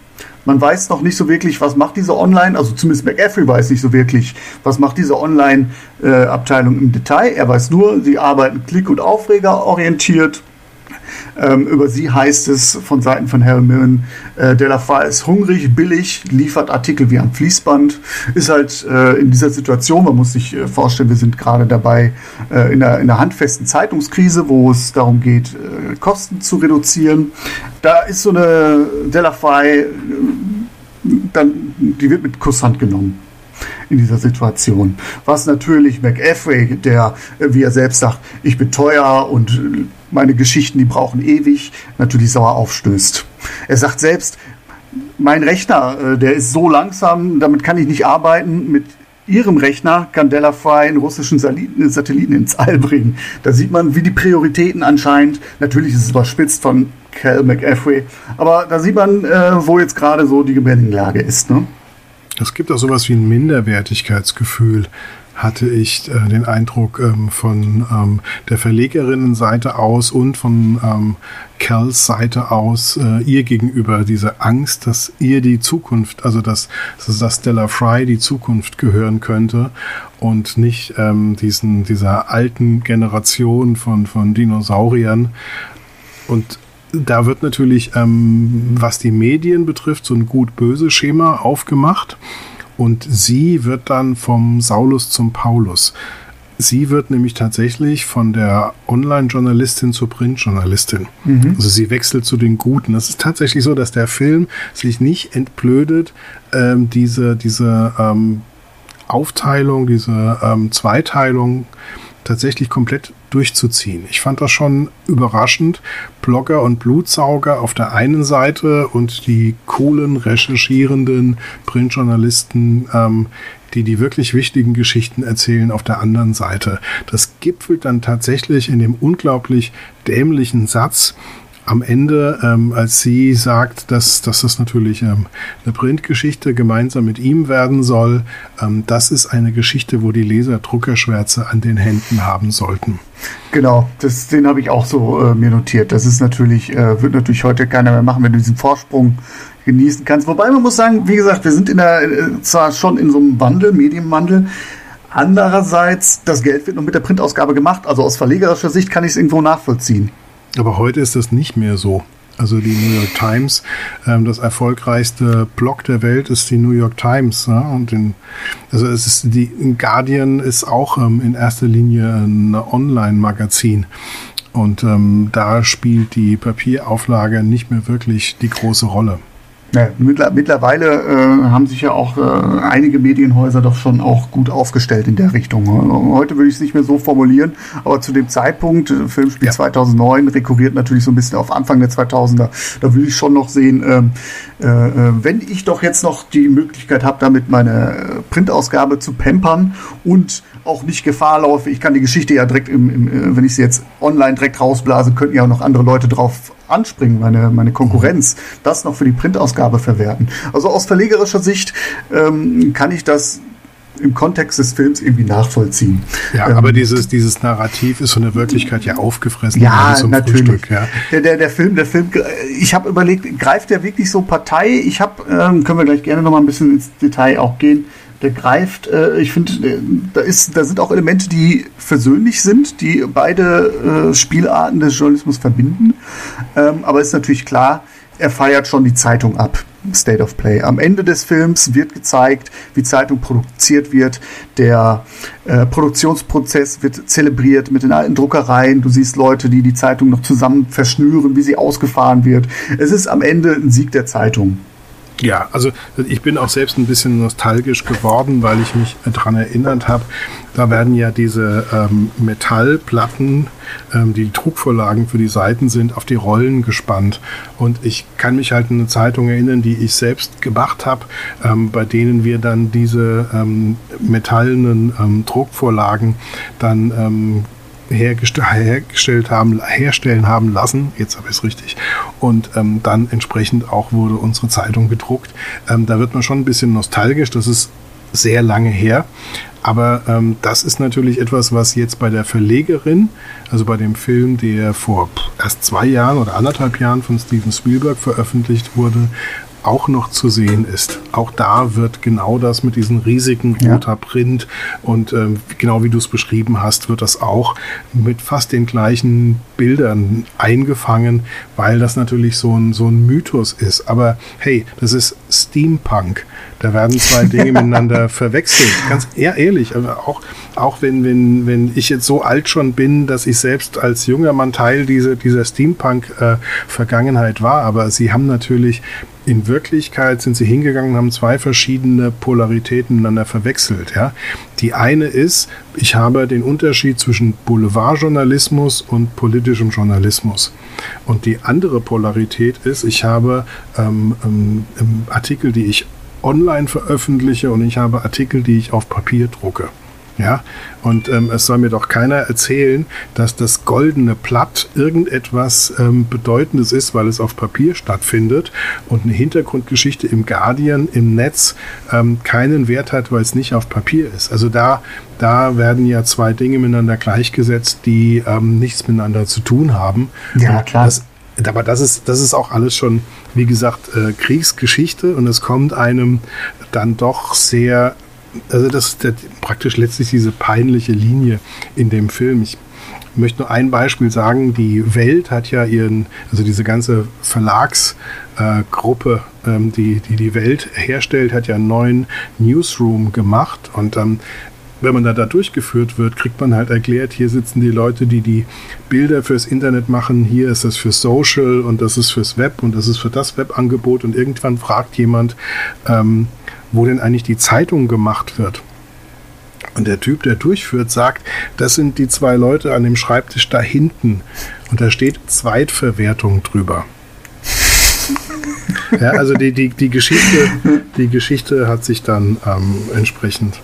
man weiß noch nicht so wirklich, was macht diese Online, also zumindest McAfee weiß nicht so wirklich, was macht diese Online-Abteilung äh, im Detail. Er weiß nur, sie arbeiten klick- und Aufreger orientiert ähm, über sie heißt es von Seiten von Harry Millen, äh, Delafar ist hungrig, billig, liefert Artikel wie am Fließband, ist halt äh, in dieser Situation, man muss sich äh, vorstellen, wir sind gerade dabei äh, in, einer, in einer handfesten Zeitungskrise, wo es darum geht, äh, Kosten zu reduzieren. Da ist so eine Delafai, äh, dann, die wird mit Kusshand genommen in dieser Situation. Was natürlich McAfee, der, wie er selbst sagt, ich bin teuer und meine Geschichten, die brauchen ewig, natürlich sauer aufstößt. Er sagt selbst, mein Rechner, äh, der ist so langsam, damit kann ich nicht arbeiten. Mit Ihrem Rechner kann Delafry einen russischen Satelliten ins All bringen. Da sieht man, wie die Prioritäten anscheinend, natürlich ist es überspitzt von Cal McAfee, aber da sieht man, äh, wo jetzt gerade so die Gemengelage ist. Ne? Es gibt auch sowas wie ein Minderwertigkeitsgefühl hatte ich äh, den Eindruck ähm, von ähm, der Verlegerinnenseite aus und von ähm, Cals Seite aus äh, ihr gegenüber diese Angst, dass ihr die Zukunft, also dass, dass Stella Fry die Zukunft gehören könnte und nicht ähm, diesen, dieser alten Generation von, von Dinosauriern. Und da wird natürlich, ähm, was die Medien betrifft, so ein gut-böse Schema aufgemacht und sie wird dann vom Saulus zum Paulus. Sie wird nämlich tatsächlich von der Online-Journalistin zur Print-Journalistin. Mhm. Also sie wechselt zu den Guten. Es ist tatsächlich so, dass der Film sich nicht entblödet, ähm, diese, diese ähm, Aufteilung, diese ähm, Zweiteilung tatsächlich komplett durchzuziehen. Ich fand das schon überraschend. Blogger und Blutsauger auf der einen Seite und die coolen, recherchierenden Printjournalisten, ähm, die die wirklich wichtigen Geschichten erzählen, auf der anderen Seite. Das gipfelt dann tatsächlich in dem unglaublich dämlichen Satz, am Ende, ähm, als sie sagt, dass, dass das natürlich ähm, eine Printgeschichte gemeinsam mit ihm werden soll, ähm, das ist eine Geschichte, wo die Leser Druckerschwärze an den Händen haben sollten. Genau, das, den habe ich auch so äh, mir notiert. Das ist natürlich, äh, wird natürlich heute keiner mehr machen, wenn du diesen Vorsprung genießen kannst. Wobei man muss sagen, wie gesagt, wir sind in der, äh, zwar schon in so einem Wandel, Medienwandel, Andererseits, das Geld wird noch mit der Printausgabe gemacht. Also aus verlegerischer Sicht kann ich es irgendwo nachvollziehen. Aber heute ist das nicht mehr so. Also die New York Times, ähm, das erfolgreichste Blog der Welt ist die New York Times. Ja? Und in, also es ist die Guardian ist auch ähm, in erster Linie ein Online-Magazin. Und ähm, da spielt die Papierauflage nicht mehr wirklich die große Rolle. Ja, mittlerweile äh, haben sich ja auch äh, einige Medienhäuser doch schon auch gut aufgestellt in der Richtung. Heute würde ich es nicht mehr so formulieren, aber zu dem Zeitpunkt, äh, Filmspiel ja. 2009, rekurriert natürlich so ein bisschen auf Anfang der 2000er, da würde ich schon noch sehen, ähm, äh, äh, wenn ich doch jetzt noch die Möglichkeit habe, damit meine Printausgabe zu pampern und auch nicht Gefahr laufe, ich kann die Geschichte ja direkt, im, im, wenn ich sie jetzt online direkt rausblase, könnten ja auch noch andere Leute drauf anspringen, meine, meine Konkurrenz, das noch für die Printausgabe verwerten. Also aus verlegerischer Sicht ähm, kann ich das im Kontext des Films irgendwie nachvollziehen. Ja, ähm, aber dieses, dieses Narrativ ist von der Wirklichkeit ja aufgefressen. Ja, natürlich. Frühstück, ja. Der, der, der Film, der Film, ich habe überlegt, greift der wirklich so Partei? Ich habe, ähm, können wir gleich gerne noch mal ein bisschen ins Detail auch gehen der greift, äh, ich finde, äh, da, ist, da sind auch Elemente, die versöhnlich sind, die beide äh, Spielarten des Journalismus verbinden. Ähm, aber ist natürlich klar, er feiert schon die Zeitung ab. State of Play. Am Ende des Films wird gezeigt, wie Zeitung produziert wird. Der äh, Produktionsprozess wird zelebriert mit den alten Druckereien. Du siehst Leute, die die Zeitung noch zusammen verschnüren, wie sie ausgefahren wird. Es ist am Ende ein Sieg der Zeitung. Ja, also ich bin auch selbst ein bisschen nostalgisch geworden, weil ich mich daran erinnert habe, da werden ja diese ähm, Metallplatten, ähm, die Trugvorlagen für die Seiten sind, auf die Rollen gespannt. Und ich kann mich halt an eine Zeitung erinnern, die ich selbst gemacht habe, ähm, bei denen wir dann diese ähm, metallenen ähm, Druckvorlagen dann ähm, hergestellt haben, herstellen haben lassen. Jetzt habe ich es richtig. Und ähm, dann entsprechend auch wurde unsere Zeitung gedruckt. Ähm, da wird man schon ein bisschen nostalgisch. Das ist sehr lange her. Aber ähm, das ist natürlich etwas, was jetzt bei der Verlegerin, also bei dem Film, der vor erst zwei Jahren oder anderthalb Jahren von Steven Spielberg veröffentlicht wurde, auch noch zu sehen ist. Auch da wird genau das mit diesen riesigen roter ja. Print und ähm, genau wie du es beschrieben hast, wird das auch mit fast den gleichen Bildern eingefangen, weil das natürlich so ein, so ein Mythos ist. Aber hey, das ist Steampunk. Da werden zwei Dinge miteinander verwechselt. Ganz eher ehrlich, aber auch, auch wenn, wenn, wenn ich jetzt so alt schon bin, dass ich selbst als junger Mann Teil dieser, dieser Steampunk-Vergangenheit äh, war, aber sie haben natürlich in Wirklichkeit sind sie hingegangen und haben zwei verschiedene Polaritäten miteinander verwechselt. Ja? Die eine ist, ich habe den Unterschied zwischen Boulevardjournalismus und politischem Journalismus. Und die andere Polarität ist, ich habe ähm, ähm, Artikel, die ich online veröffentliche und ich habe Artikel, die ich auf Papier drucke. Ja, und ähm, es soll mir doch keiner erzählen, dass das goldene Blatt irgendetwas ähm, Bedeutendes ist, weil es auf Papier stattfindet und eine Hintergrundgeschichte im Guardian im Netz ähm, keinen Wert hat, weil es nicht auf Papier ist. Also da, da werden ja zwei Dinge miteinander gleichgesetzt, die ähm, nichts miteinander zu tun haben. Ja, klar. Das, aber das ist, das ist auch alles schon, wie gesagt, äh, Kriegsgeschichte und es kommt einem dann doch sehr also das ist der, praktisch letztlich diese peinliche Linie in dem Film. Ich möchte nur ein Beispiel sagen. Die Welt hat ja ihren, also diese ganze Verlagsgruppe, äh, ähm, die, die die Welt herstellt, hat ja einen neuen Newsroom gemacht und ähm, wenn man da, da durchgeführt wird, kriegt man halt erklärt, hier sitzen die Leute, die die Bilder fürs Internet machen, hier ist das für Social und das ist fürs Web und das ist für das Webangebot und irgendwann fragt jemand, ähm, wo denn eigentlich die Zeitung gemacht wird. Und der Typ, der durchführt, sagt, das sind die zwei Leute an dem Schreibtisch da hinten. Und da steht Zweitverwertung drüber. Ja, also die, die, die, Geschichte, die Geschichte hat sich dann ähm, entsprechend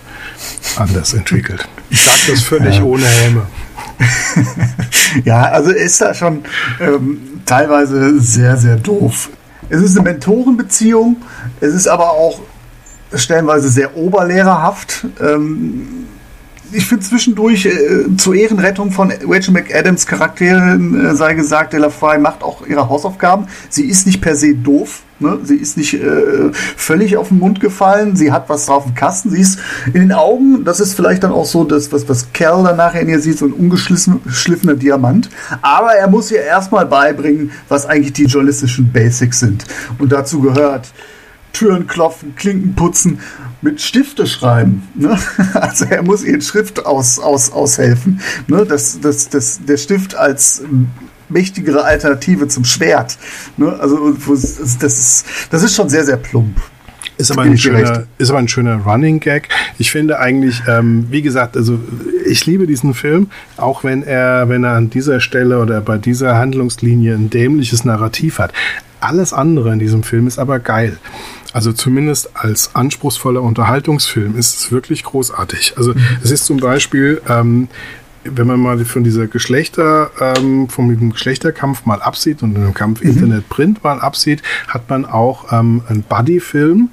anders entwickelt. Ich sage das völlig ja. ohne Helme. ja, also ist da schon ähm, teilweise sehr, sehr doof. Es ist eine Mentorenbeziehung, es ist aber auch stellenweise sehr oberlehrerhaft. Ähm, ich finde zwischendurch äh, zur Ehrenrettung von Rachel McAdams Charakterin äh, sei gesagt, Della Fry macht auch ihre Hausaufgaben. Sie ist nicht per se doof. Ne? Sie ist nicht äh, völlig auf den Mund gefallen. Sie hat was drauf im Kasten. Sie ist in den Augen, das ist vielleicht dann auch so das, was, was Cal dann nachher in ihr sieht, so ein ungeschliffener Diamant. Aber er muss ihr erstmal beibringen, was eigentlich die journalistischen Basics sind. Und dazu gehört Türen klopfen, Klinken putzen, mit Stifte schreiben. Ne? Also er muss ihren Schrift aus, aus, aushelfen. Ne? Das, das, das, der Stift als mächtigere Alternative zum Schwert. Ne? Also das ist, das ist schon sehr, sehr plump. Ist aber, ein schöner, ist aber ein schöner Running Gag. Ich finde eigentlich, ähm, wie gesagt, also ich liebe diesen Film, auch wenn er, wenn er an dieser Stelle oder bei dieser Handlungslinie ein dämliches Narrativ hat. Alles andere in diesem Film ist aber geil. Also zumindest als anspruchsvoller Unterhaltungsfilm ist es wirklich großartig. Also mhm. es ist zum Beispiel ähm, wenn man mal von dieser Geschlechter, ähm, vom Geschlechterkampf mal absieht und dem Kampf mhm. Internet-Print mal absieht, hat man auch ähm, einen Buddy-Film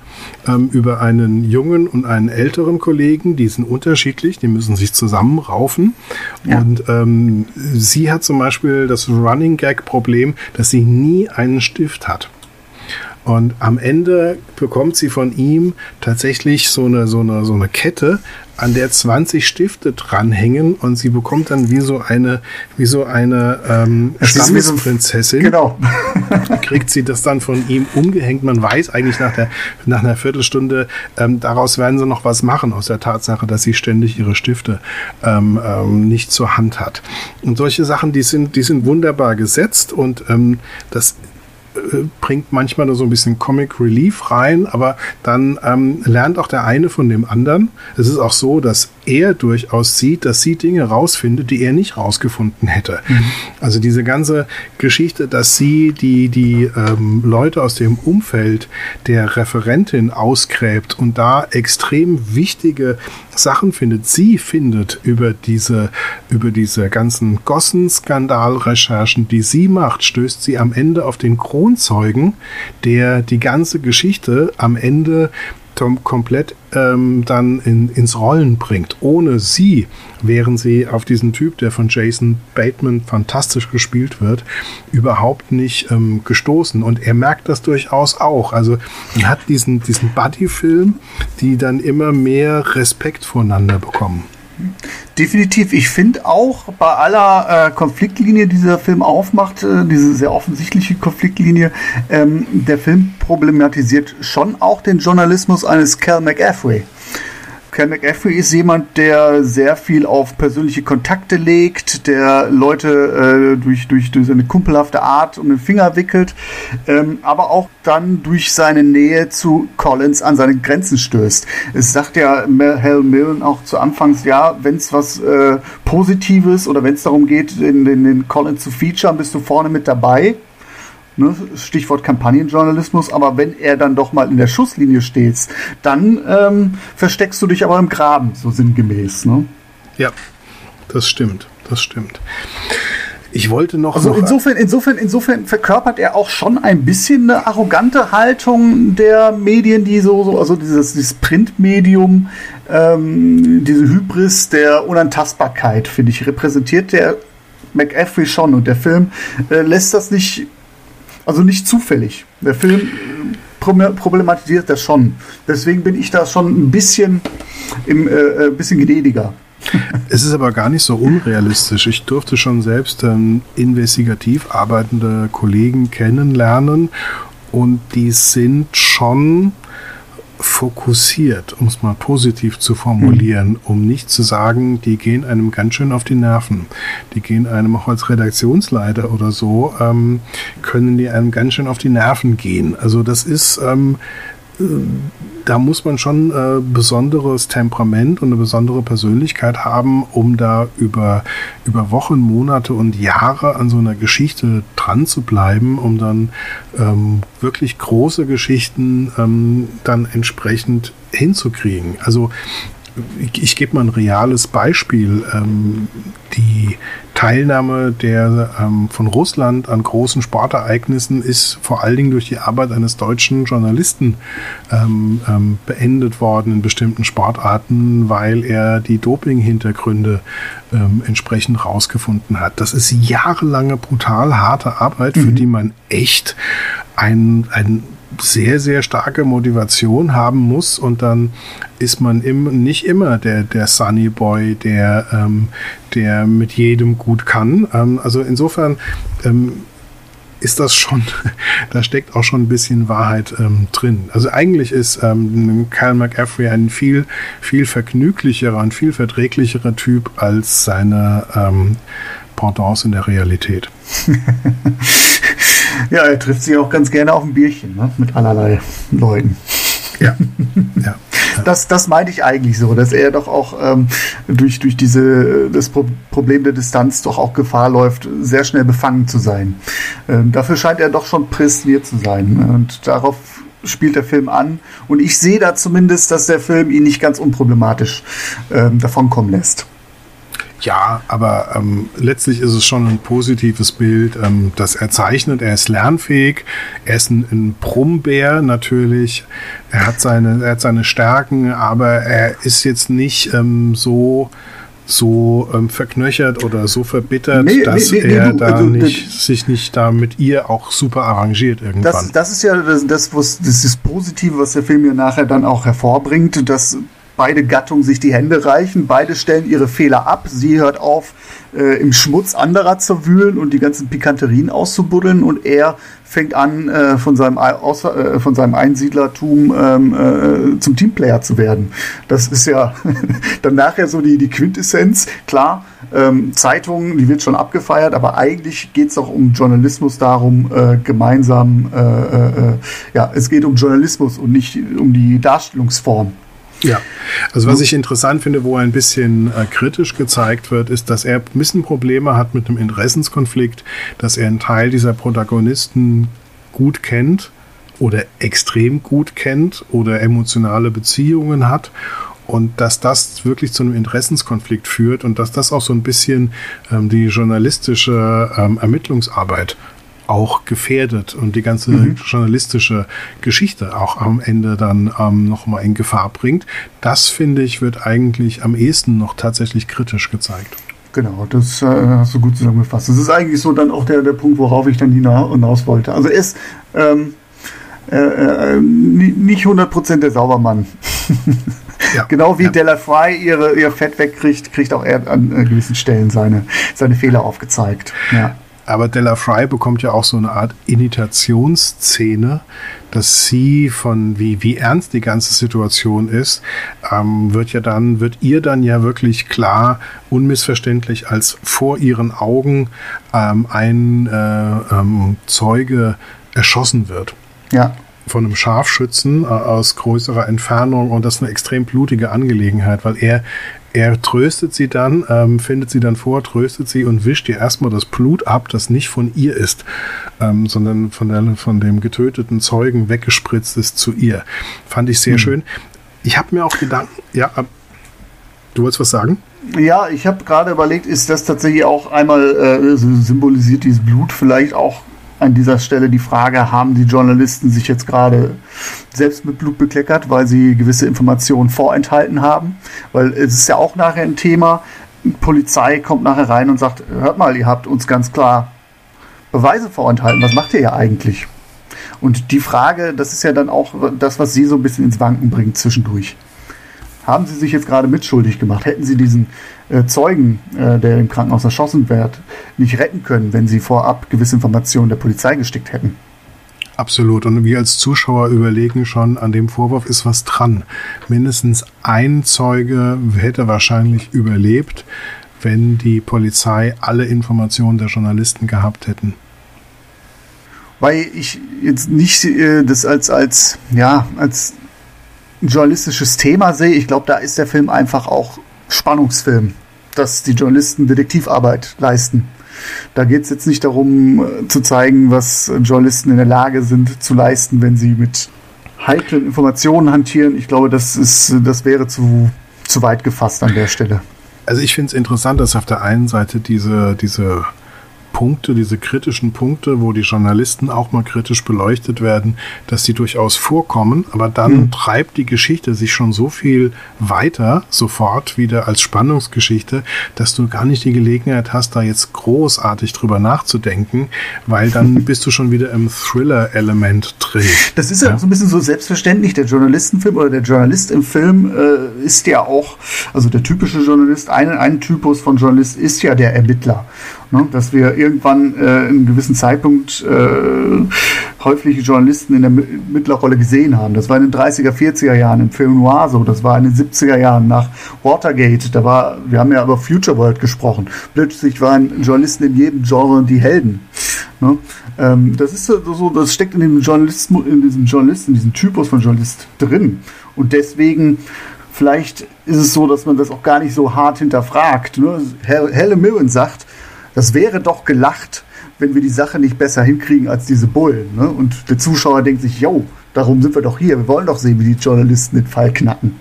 ähm, über einen jungen und einen älteren Kollegen, die sind unterschiedlich, die müssen sich zusammenraufen. Ja. Und ähm, sie hat zum Beispiel das Running Gag-Problem, dass sie nie einen Stift hat. Und am Ende bekommt sie von ihm tatsächlich so eine, so eine, so eine Kette, an der 20 Stifte dranhängen und sie bekommt dann wie so eine, wie so eine ähm, Stammesprinzessin. Genau. kriegt sie das dann von ihm umgehängt. Man weiß eigentlich nach, der, nach einer Viertelstunde, ähm, daraus werden sie noch was machen, aus der Tatsache, dass sie ständig ihre Stifte ähm, ähm, nicht zur Hand hat. Und solche Sachen, die sind, die sind wunderbar gesetzt und ähm, das bringt manchmal nur so ein bisschen Comic Relief rein, aber dann ähm, lernt auch der eine von dem anderen. Es ist auch so, dass er durchaus sieht, dass sie Dinge rausfindet, die er nicht rausgefunden hätte. Mhm. Also diese ganze Geschichte, dass sie die, die ähm, Leute aus dem Umfeld der Referentin ausgräbt und da extrem wichtige Sachen findet, sie findet über diese, über diese ganzen Gossen-Skandal-Recherchen, die sie macht, stößt sie am Ende auf den Kronzeugen, der die ganze Geschichte am Ende komplett ähm, dann in, ins Rollen bringt. Ohne sie wären sie auf diesen Typ, der von Jason Bateman fantastisch gespielt wird, überhaupt nicht ähm, gestoßen. Und er merkt das durchaus auch. Also man hat diesen, diesen Buddy-Film, die dann immer mehr Respekt voneinander bekommen. Definitiv. Ich finde auch bei aller äh, Konfliktlinie, die dieser Film aufmacht, äh, diese sehr offensichtliche Konfliktlinie, ähm, der Film problematisiert schon auch den Journalismus eines Cal McAfee. Ken McAfee ist jemand, der sehr viel auf persönliche Kontakte legt, der Leute äh, durch, durch, durch seine kumpelhafte Art um den Finger wickelt, ähm, aber auch dann durch seine Nähe zu Collins an seine Grenzen stößt. Es sagt ja Hal Millen auch zu Anfangs, ja, wenn es was äh, Positives oder wenn es darum geht, den, den, den Collins zu featuren, bist du vorne mit dabei. Ne, Stichwort Kampagnenjournalismus, aber wenn er dann doch mal in der Schusslinie steht, dann ähm, versteckst du dich aber im Graben, so sinngemäß. Ne? Ja, das stimmt, das stimmt. Ich wollte noch. Also noch insofern, insofern, insofern verkörpert er auch schon ein bisschen eine arrogante Haltung der Medien, die so, so also dieses, dieses Printmedium, ähm, diese Hybris der Unantastbarkeit, finde ich, repräsentiert der McAfee schon. Und der Film äh, lässt das nicht also nicht zufällig. Der Film äh, problematisiert das schon. Deswegen bin ich da schon ein bisschen, im, äh, äh bisschen gnädiger. Es ist aber gar nicht so unrealistisch. Ich durfte schon selbst ähm, investigativ arbeitende Kollegen kennenlernen und die sind schon fokussiert, um es mal positiv zu formulieren, mhm. um nicht zu sagen, die gehen einem ganz schön auf die Nerven. Die gehen einem auch als Redaktionsleiter oder so, ähm, können die einem ganz schön auf die Nerven gehen. Also das ist ähm, da muss man schon äh, besonderes Temperament und eine besondere Persönlichkeit haben, um da über, über Wochen, Monate und Jahre an so einer Geschichte dran zu bleiben, um dann ähm, wirklich große Geschichten ähm, dann entsprechend hinzukriegen. Also ich, ich gebe mal ein reales Beispiel. Ähm, die Teilnahme der, ähm, von Russland an großen Sportereignissen ist vor allen Dingen durch die Arbeit eines deutschen Journalisten ähm, ähm, beendet worden in bestimmten Sportarten, weil er die Doping-Hintergründe ähm, entsprechend rausgefunden hat. Das ist jahrelange brutal harte Arbeit, für mhm. die man echt ein, ein sehr, sehr starke Motivation haben muss und dann ist man im, nicht immer der, der Sunny Boy, der, ähm, der mit jedem gut kann. Ähm, also insofern ähm, ist das schon, da steckt auch schon ein bisschen Wahrheit ähm, drin. Also eigentlich ist ähm, Kyle McAfee ein viel, viel vergnüglicherer und viel verträglicherer Typ als seine ähm, Pendants in der Realität. ja, er trifft sich auch ganz gerne auf ein Bierchen ne? mit allerlei Leuten. Ja. ja. Das, das meinte ich eigentlich so, dass er doch auch ähm, durch, durch diese, das Pro Problem der Distanz doch auch Gefahr läuft, sehr schnell befangen zu sein. Ähm, dafür scheint er doch schon prädestiniert zu sein. Und darauf spielt der Film an. Und ich sehe da zumindest, dass der Film ihn nicht ganz unproblematisch ähm, davonkommen lässt. Ja, aber ähm, letztlich ist es schon ein positives Bild, ähm, dass er zeichnet. Er ist lernfähig, er ist ein, ein Brummbär natürlich. Er hat seine, er hat seine Stärken, aber er ist jetzt nicht ähm, so so ähm, verknöchert oder so verbittert, nee, dass nee, nee, er du, da also, nicht, sich nicht da mit ihr auch super arrangiert irgendwann. Das, das ist ja das, das, was, das ist das Positive, was der Film ja nachher dann auch hervorbringt, dass beide Gattungen sich die Hände reichen, beide stellen ihre Fehler ab. Sie hört auf, äh, im Schmutz anderer zu wühlen und die ganzen Pikanterien auszubuddeln und er fängt an, äh, von, seinem, aus, äh, von seinem Einsiedlertum ähm, äh, zum Teamplayer zu werden. Das ist ja dann nachher so die, die Quintessenz. Klar, ähm, Zeitungen, die wird schon abgefeiert, aber eigentlich geht es auch um Journalismus darum, äh, gemeinsam, äh, ja, es geht um Journalismus und nicht um die Darstellungsform. Ja, also was ich interessant finde, wo er ein bisschen äh, kritisch gezeigt wird, ist, dass er ein bisschen Probleme hat mit einem Interessenskonflikt, dass er einen Teil dieser Protagonisten gut kennt oder extrem gut kennt oder emotionale Beziehungen hat. Und dass das wirklich zu einem Interessenskonflikt führt und dass das auch so ein bisschen ähm, die journalistische ähm, Ermittlungsarbeit auch gefährdet und die ganze mhm. journalistische Geschichte auch am Ende dann ähm, nochmal in Gefahr bringt. Das, finde ich, wird eigentlich am ehesten noch tatsächlich kritisch gezeigt. Genau, das äh, hast du gut zusammengefasst. Das ist eigentlich so dann auch der, der Punkt, worauf ich dann hinaus wollte. Also er ist ähm, äh, äh, nicht 100% der Saubermann. Ja, genau wie ja. Della Fry ihre, ihr Fett wegkriegt, kriegt auch er an äh, gewissen Stellen seine, seine Fehler aufgezeigt. Ja. Aber Della Fry bekommt ja auch so eine Art Initiationsszene, dass sie von wie, wie ernst die ganze Situation ist, ähm, wird ja dann, wird ihr dann ja wirklich klar, unmissverständlich, als vor ihren Augen ähm, ein äh, ähm, Zeuge erschossen wird. Ja von einem Scharfschützen äh, aus größerer Entfernung und das ist eine extrem blutige Angelegenheit, weil er er tröstet sie dann, ähm, findet sie dann vor, tröstet sie und wischt ihr erstmal das Blut ab, das nicht von ihr ist, ähm, sondern von, der, von dem getöteten Zeugen weggespritzt ist zu ihr. Fand ich sehr mhm. schön. Ich habe mir auch gedacht, ja, du wolltest was sagen? Ja, ich habe gerade überlegt, ist das tatsächlich auch einmal äh, symbolisiert dieses Blut vielleicht auch an dieser Stelle die Frage, haben die Journalisten sich jetzt gerade selbst mit Blut bekleckert, weil sie gewisse Informationen vorenthalten haben? Weil es ist ja auch nachher ein Thema, Polizei kommt nachher rein und sagt, hört mal, ihr habt uns ganz klar Beweise vorenthalten, was macht ihr ja eigentlich? Und die Frage, das ist ja dann auch das, was sie so ein bisschen ins Wanken bringt zwischendurch. Haben sie sich jetzt gerade mitschuldig gemacht? Hätten sie diesen äh, Zeugen, äh, der im Krankenhaus erschossen wird, nicht retten können, wenn sie vorab gewisse Informationen der Polizei gestickt hätten. Absolut. Und wir als Zuschauer überlegen schon, an dem Vorwurf ist was dran. Mindestens ein Zeuge hätte wahrscheinlich überlebt, wenn die Polizei alle Informationen der Journalisten gehabt hätten. Weil ich jetzt nicht äh, das als, als, ja, als journalistisches Thema sehe. Ich glaube, da ist der Film einfach auch Spannungsfilm dass die Journalisten Detektivarbeit leisten. Da geht es jetzt nicht darum äh, zu zeigen, was Journalisten in der Lage sind zu leisten, wenn sie mit heiklen Informationen hantieren. Ich glaube, das ist, das wäre zu, zu weit gefasst an der Stelle. Also ich finde es interessant, dass auf der einen Seite diese, diese Punkte, diese kritischen Punkte, wo die Journalisten auch mal kritisch beleuchtet werden, dass die durchaus vorkommen, aber dann mhm. treibt die Geschichte sich schon so viel weiter sofort wieder als Spannungsgeschichte, dass du gar nicht die Gelegenheit hast, da jetzt großartig drüber nachzudenken, weil dann bist du schon wieder im Thriller-Element drin. Das ist ja, ja so ein bisschen so selbstverständlich. Der Journalistenfilm oder der Journalist im Film äh, ist ja auch, also der typische Journalist, ein, ein Typus von Journalist ist ja der Ermittler. Ne? Dass wir irgendwann äh, einen gewissen Zeitpunkt äh, häufig Journalisten in der Mittlerrolle gesehen haben. Das war in den 30er, 40er Jahren im Film Noir so, das war in den 70er Jahren nach Watergate, da war, wir haben ja über Future World gesprochen. Plötzlich waren Journalisten in jedem Genre die Helden. Ne? Ähm, das ist so, das steckt in dem Journalismus, in diesem Journalisten, diesem Typus von Journalist drin. Und deswegen vielleicht ist es so, dass man das auch gar nicht so hart hinterfragt. Ne? Helle Mirren sagt, das wäre doch gelacht, wenn wir die Sache nicht besser hinkriegen als diese Bullen. Ne? Und der Zuschauer denkt sich, yo, darum sind wir doch hier. Wir wollen doch sehen, wie die Journalisten den Fall knacken.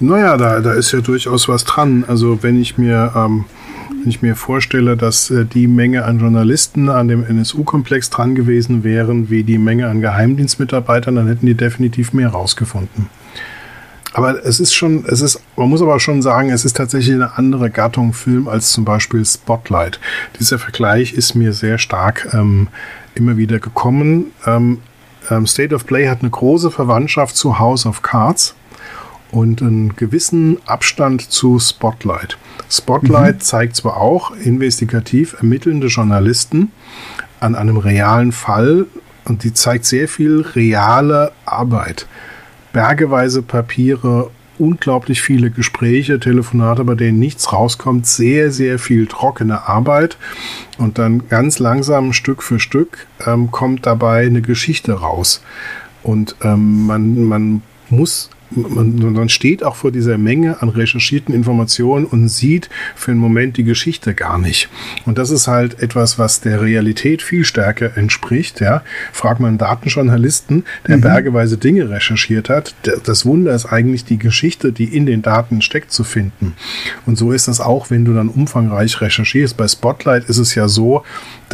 Naja, da, da ist ja durchaus was dran. Also wenn ich mir, ähm, wenn ich mir vorstelle, dass äh, die Menge an Journalisten an dem NSU-Komplex dran gewesen wären, wie die Menge an Geheimdienstmitarbeitern, dann hätten die definitiv mehr rausgefunden. Aber es ist schon, es ist, man muss aber schon sagen, es ist tatsächlich eine andere Gattung Film als zum Beispiel Spotlight. Dieser Vergleich ist mir sehr stark ähm, immer wieder gekommen. Ähm, ähm, State of Play hat eine große Verwandtschaft zu House of Cards und einen gewissen Abstand zu Spotlight. Spotlight mhm. zeigt zwar auch investigativ ermittelnde Journalisten an einem realen Fall und die zeigt sehr viel reale Arbeit bergeweise Papiere, unglaublich viele Gespräche, Telefonate, bei denen nichts rauskommt, sehr, sehr viel trockene Arbeit und dann ganz langsam Stück für Stück ähm, kommt dabei eine Geschichte raus. Und ähm, man, man muss man, man steht auch vor dieser Menge an recherchierten Informationen und sieht für einen Moment die Geschichte gar nicht. Und das ist halt etwas, was der Realität viel stärker entspricht. Ja. Fragt man einen Datenjournalisten, der mhm. bergeweise Dinge recherchiert hat, das Wunder ist eigentlich die Geschichte, die in den Daten steckt, zu finden. Und so ist das auch, wenn du dann umfangreich recherchierst. Bei Spotlight ist es ja so,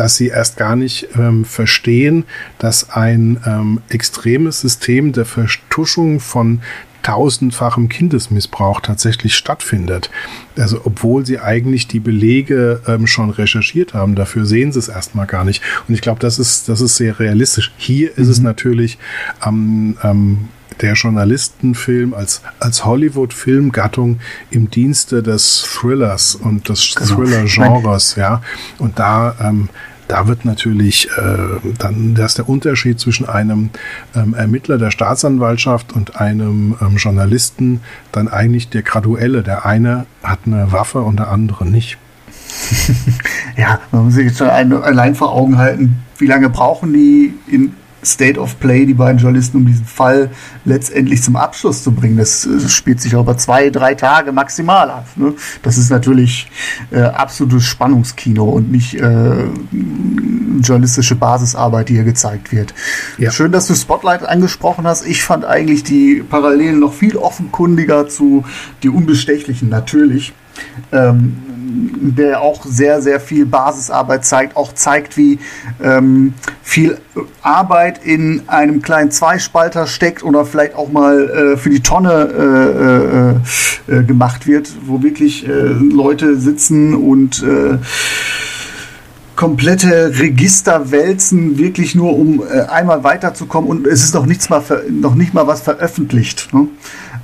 dass sie erst gar nicht ähm, verstehen, dass ein ähm, extremes System der Vertuschung von tausendfachem Kindesmissbrauch tatsächlich stattfindet. Also obwohl sie eigentlich die Belege ähm, schon recherchiert haben, dafür sehen sie es erstmal gar nicht. Und ich glaube, das ist, das ist sehr realistisch. Hier mhm. ist es mhm. natürlich am ähm, ähm, der Journalistenfilm als, als Hollywood-Filmgattung im Dienste des Thrillers und des genau. Thriller-Genres, ja. Und da ähm, da wird natürlich äh, dann, das ist der Unterschied zwischen einem ähm, Ermittler der Staatsanwaltschaft und einem ähm, Journalisten dann eigentlich der graduelle. Der eine hat eine Waffe und der andere nicht. ja, man muss sich jetzt allein vor Augen halten, wie lange brauchen die in State of Play, die beiden Journalisten, um diesen Fall letztendlich zum Abschluss zu bringen. Das, das äh, spielt sich über zwei, drei Tage maximal ab. Ne? Das ist natürlich äh, absolutes Spannungskino und nicht äh, journalistische Basisarbeit, die hier gezeigt wird. Ja. Schön, dass du Spotlight angesprochen hast. Ich fand eigentlich die Parallelen noch viel offenkundiger zu Die Unbestechlichen natürlich. Ähm, der auch sehr, sehr viel Basisarbeit zeigt, auch zeigt, wie ähm, viel Arbeit in einem kleinen Zweispalter steckt oder vielleicht auch mal äh, für die Tonne äh, äh, äh gemacht wird, wo wirklich äh, Leute sitzen und äh, komplette Register wälzen, wirklich nur um einmal weiterzukommen und es ist noch nichts mal noch nicht mal was veröffentlicht. Ne?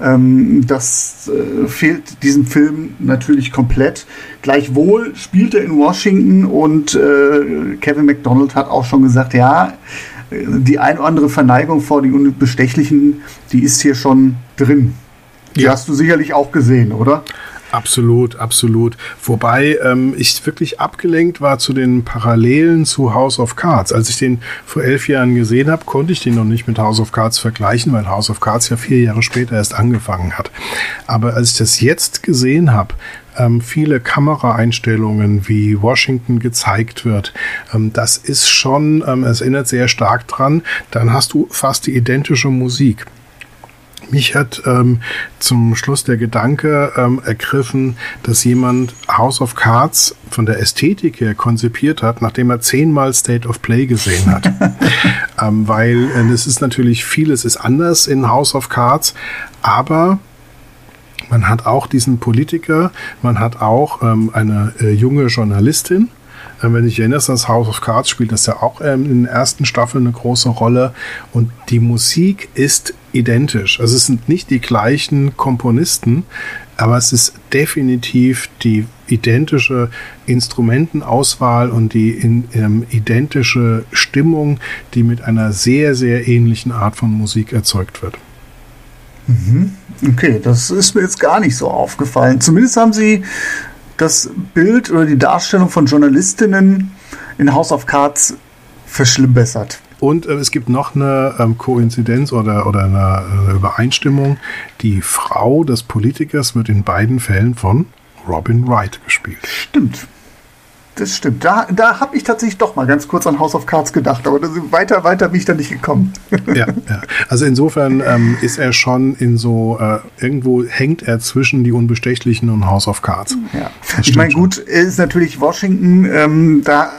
Ähm, das äh, fehlt diesem Film natürlich komplett. Gleichwohl spielt er in Washington und äh, Kevin McDonald hat auch schon gesagt, ja, die ein oder andere Verneigung vor den Bestechlichen, die ist hier schon drin. Die ja. hast du sicherlich auch gesehen, oder? Absolut, absolut. Wobei ähm, ich wirklich abgelenkt war zu den Parallelen zu House of Cards. Als ich den vor elf Jahren gesehen habe, konnte ich den noch nicht mit House of Cards vergleichen, weil House of Cards ja vier Jahre später erst angefangen hat. Aber als ich das jetzt gesehen habe, ähm, viele Kameraeinstellungen, wie Washington gezeigt wird. Ähm, das ist schon, ähm, es erinnert sehr stark dran. Dann hast du fast die identische Musik. Mich hat ähm, zum Schluss der Gedanke ähm, ergriffen, dass jemand House of Cards von der Ästhetik her konzipiert hat, nachdem er zehnmal State of Play gesehen hat. ähm, weil äh, es ist natürlich vieles ist anders in House of Cards, aber man hat auch diesen Politiker, man hat auch ähm, eine äh, junge Journalistin, ähm, wenn ich erinnere, das House of Cards spielt das ja auch ähm, in den ersten Staffeln eine große Rolle. Und die Musik ist identisch. Also es sind nicht die gleichen Komponisten, aber es ist definitiv die identische Instrumentenauswahl und die in, ähm, identische Stimmung, die mit einer sehr, sehr ähnlichen Art von Musik erzeugt wird. Mhm. Okay, das ist mir jetzt gar nicht so aufgefallen. Zumindest haben sie das Bild oder die Darstellung von Journalistinnen in House of Cards verschlimmbessert. Und äh, es gibt noch eine ähm, Koinzidenz oder, oder eine, eine, Übereinstimmung. Die Frau des Politikers wird in beiden Fällen von Robin Wright gespielt. Stimmt. Das stimmt. Da, da habe ich tatsächlich doch mal ganz kurz an House of Cards gedacht, aber weiter, weiter bin ich da nicht gekommen. ja, ja. Also insofern ähm, ist er schon in so, äh, irgendwo hängt er zwischen die Unbestechlichen und House of Cards. Ja. Ich meine, gut, ist natürlich Washington, ähm, da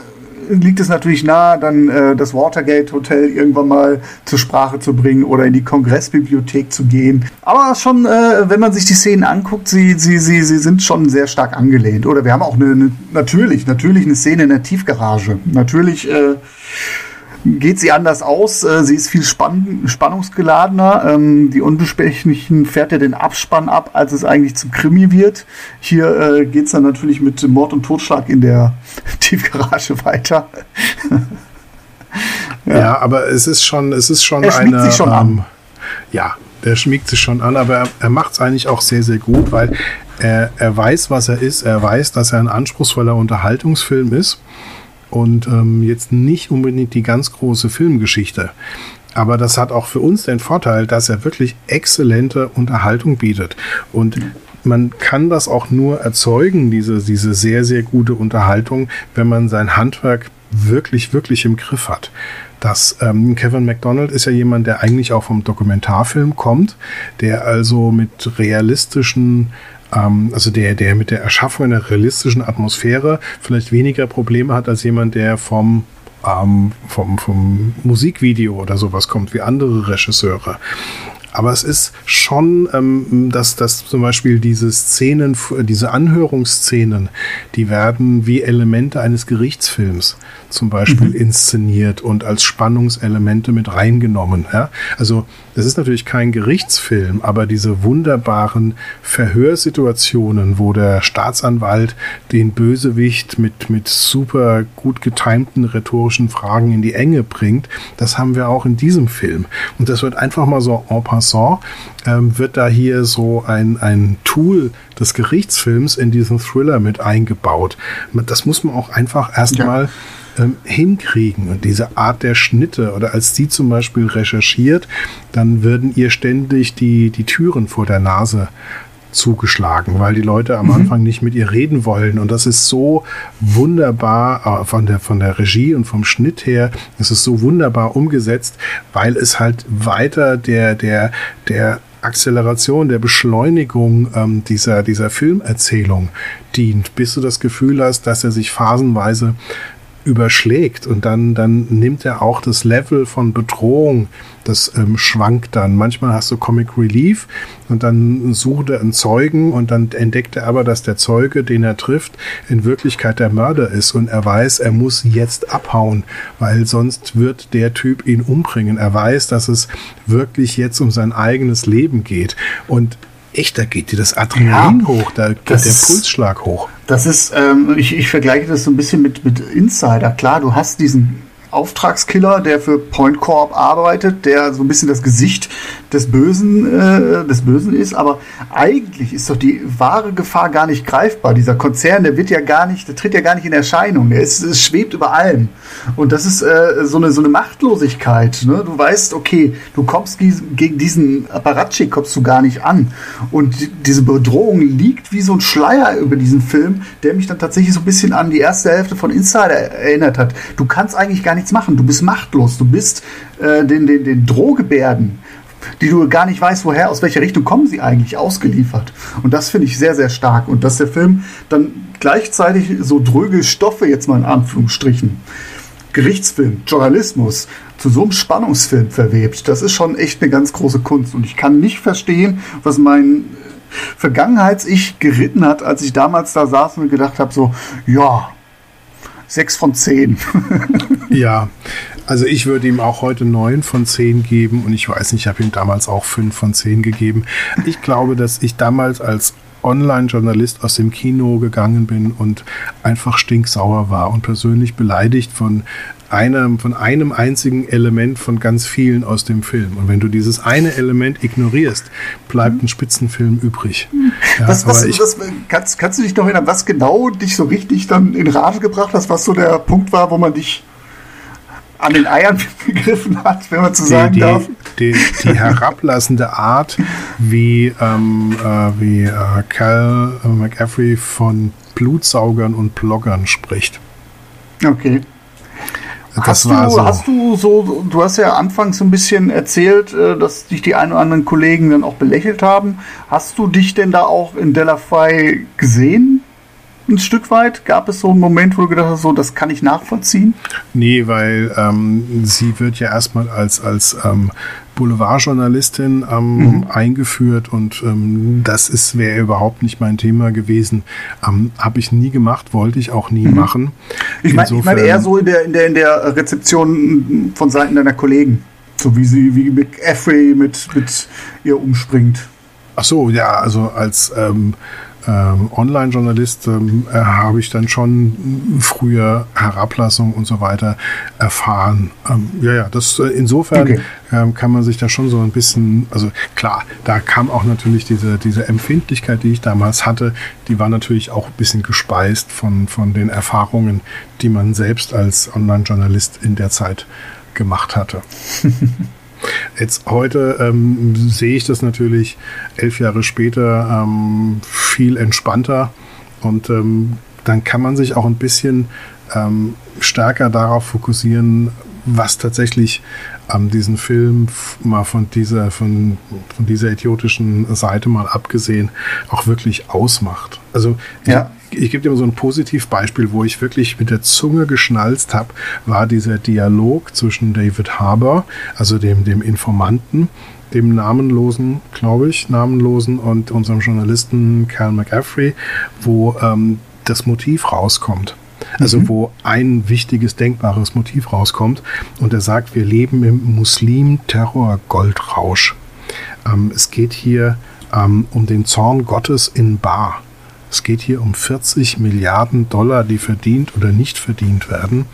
liegt es natürlich nahe, dann äh, das Watergate Hotel irgendwann mal zur Sprache zu bringen oder in die Kongressbibliothek zu gehen. Aber schon, äh, wenn man sich die Szenen anguckt, sie, sie, sie, sie sind schon sehr stark angelehnt. Oder wir haben auch eine, eine natürlich, natürlich eine Szene in der Tiefgarage. Natürlich äh, geht sie anders aus. Äh, sie ist viel spann spannungsgeladener. Ähm, die Unbestechlichen fährt ja den Abspann ab, als es eigentlich zum Krimi wird. Hier äh, geht es dann natürlich mit Mord und Totschlag in der Tiefgarage weiter. ja. ja. aber es ist schon, es ist schon er eine. Sich schon ähm, an. Ja, der schmiegt sich schon an, aber er, er macht es eigentlich auch sehr, sehr gut, weil er, er weiß, was er ist. Er weiß, dass er ein anspruchsvoller Unterhaltungsfilm ist und ähm, jetzt nicht unbedingt die ganz große Filmgeschichte. Aber das hat auch für uns den Vorteil, dass er wirklich exzellente Unterhaltung bietet. Und man kann das auch nur erzeugen, diese, diese sehr, sehr gute Unterhaltung, wenn man sein Handwerk wirklich, wirklich im Griff hat. Das ähm, Kevin McDonald ist ja jemand, der eigentlich auch vom Dokumentarfilm kommt, der also mit realistischen ähm, also der, der mit der Erschaffung einer realistischen Atmosphäre vielleicht weniger Probleme hat als jemand, der vom ähm, vom, vom Musikvideo oder sowas kommt, wie andere Regisseure. Aber es ist schon, ähm, dass, dass zum Beispiel diese Szenen, diese Anhörungsszenen, die werden wie Elemente eines Gerichtsfilms zum Beispiel mhm. inszeniert und als Spannungselemente mit reingenommen. Ja? Also es ist natürlich kein Gerichtsfilm, aber diese wunderbaren Verhörsituationen, wo der Staatsanwalt den Bösewicht mit, mit super gut getimten rhetorischen Fragen in die Enge bringt, das haben wir auch in diesem Film. Und das wird einfach mal so en passant, ähm, wird da hier so ein, ein Tool des Gerichtsfilms in diesen Thriller mit eingebaut. Das muss man auch einfach erstmal ja ähm, hinkriegen. Und diese Art der Schnitte oder als sie zum Beispiel recherchiert, dann würden ihr ständig die, die Türen vor der Nase zugeschlagen, weil die Leute am mhm. Anfang nicht mit ihr reden wollen. Und das ist so wunderbar äh, von der, von der Regie und vom Schnitt her, es ist so wunderbar umgesetzt, weil es halt weiter der, der, der Acceleration, der Beschleunigung ähm, dieser, dieser Filmerzählung dient, bis du das Gefühl hast, dass er sich phasenweise überschlägt und dann, dann nimmt er auch das Level von Bedrohung, das ähm, schwankt dann. Manchmal hast du Comic Relief und dann sucht er einen Zeugen und dann entdeckt er aber, dass der Zeuge, den er trifft, in Wirklichkeit der Mörder ist und er weiß, er muss jetzt abhauen, weil sonst wird der Typ ihn umbringen. Er weiß, dass es wirklich jetzt um sein eigenes Leben geht und echt, da geht dir das Adrenalin ja, hoch, da geht der Pulsschlag hoch. Das ist, ähm, ich, ich vergleiche das so ein bisschen mit, mit Insider. Klar, du hast diesen Auftragskiller, der für Point Corp arbeitet, der so ein bisschen das Gesicht des Bösen, äh, des Bösen ist, aber eigentlich ist doch die wahre Gefahr gar nicht greifbar. Dieser Konzern, der wird ja gar nicht, der tritt ja gar nicht in Erscheinung. Er es schwebt über allem. Und das ist äh, so, eine, so eine Machtlosigkeit. Ne? Du weißt, okay, du kommst gegen diesen Apparatschik kommst du gar nicht an. Und diese Bedrohung liegt wie so ein Schleier über diesen Film, der mich dann tatsächlich so ein bisschen an die erste Hälfte von Insider erinnert hat. Du kannst eigentlich gar nichts machen. Du bist machtlos. Du bist äh, den, den, den Drohgebärden, die du gar nicht weißt, woher, aus welcher Richtung kommen sie eigentlich, ausgeliefert. Und das finde ich sehr, sehr stark. Und dass der Film dann gleichzeitig so dröge Stoffe, jetzt mal in Anführungsstrichen, Gerichtsfilm, Journalismus, zu so einem Spannungsfilm verwebt, das ist schon echt eine ganz große Kunst. Und ich kann nicht verstehen, was mein Vergangenheits-Ich geritten hat, als ich damals da saß und gedacht habe, so, ja, sechs von zehn. ja, Also ich würde ihm auch heute neun von zehn geben und ich weiß nicht, ich habe ihm damals auch fünf von zehn gegeben. Ich glaube, dass ich damals als Online-Journalist aus dem Kino gegangen bin und einfach stinksauer war und persönlich beleidigt von einem, von einem einzigen Element von ganz vielen aus dem Film. Und wenn du dieses eine Element ignorierst, bleibt ein Spitzenfilm übrig. Ja, was, was, ich, was, kannst, kannst du dich noch erinnern, was genau dich so richtig dann in Rage gebracht hat, was so der Punkt war, wo man dich an den Eiern gegriffen hat, wenn man so sagen die, darf. Die, die, herablassende Art, wie, ähm, äh, wie äh, Cal McAfee von Blutsaugern und Bloggern spricht. Okay. Das hast, du, so. hast du so, du hast ja anfangs so ein bisschen erzählt, äh, dass dich die ein oder anderen Kollegen dann auch belächelt haben. Hast du dich denn da auch in Delafai gesehen? Ein Stück weit? Gab es so einen Moment, wo du gedacht hast, so, das kann ich nachvollziehen? Nee, weil ähm, sie wird ja erstmal als, als ähm, Boulevardjournalistin ähm, mhm. eingeführt und ähm, das wäre überhaupt nicht mein Thema gewesen. Ähm, Habe ich nie gemacht, wollte ich auch nie mhm. machen. Ich meine ich mein eher so in der, in, der, in der Rezeption von Seiten deiner Kollegen. So wie sie, wie McAfee mit, mit ihr umspringt. Ach so, ja, also als ähm, ähm, Online-Journalist ähm, äh, habe ich dann schon früher Herablassung und so weiter erfahren. Ähm, ja, ja, das äh, insofern okay. Ähm, kann man sich da schon so ein bisschen, also klar, da kam auch natürlich diese, diese Empfindlichkeit, die ich damals hatte, die war natürlich auch ein bisschen gespeist von, von den Erfahrungen, die man selbst als Online-Journalist in der Zeit gemacht hatte. Jetzt heute ähm, sehe ich das natürlich elf Jahre später ähm, viel entspannter und ähm, dann kann man sich auch ein bisschen ähm, stärker darauf fokussieren, was tatsächlich ähm, diesen Film mal von dieser, von, von dieser idiotischen Seite mal abgesehen auch wirklich ausmacht. Also ja. Ich, gebe dir mal so ein Positivbeispiel, wo ich wirklich mit der Zunge geschnalzt habe, war dieser Dialog zwischen David Harbour, also dem, dem Informanten, dem namenlosen, glaube ich, namenlosen und unserem Journalisten Cal McAfee, wo ähm, das Motiv rauskommt. Also mhm. wo ein wichtiges, denkbares Motiv rauskommt. Und er sagt, wir leben im Muslim-Terror-Goldrausch. Ähm, es geht hier ähm, um den Zorn Gottes in Bar. Es geht hier um 40 Milliarden Dollar, die verdient oder nicht verdient werden.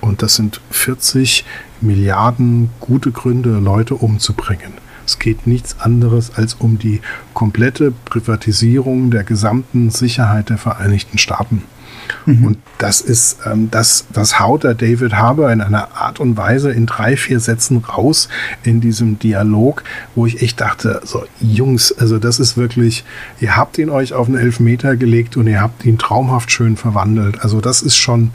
Und das sind 40 Milliarden gute Gründe, Leute umzubringen. Es geht nichts anderes als um die komplette Privatisierung der gesamten Sicherheit der Vereinigten Staaten. Mhm. Und das ist, ähm, das, das haut der David Harbour in einer Art und Weise in drei, vier Sätzen raus in diesem Dialog, wo ich echt dachte, so Jungs, also das ist wirklich, ihr habt ihn euch auf einen Elfmeter gelegt und ihr habt ihn traumhaft schön verwandelt. Also das ist schon,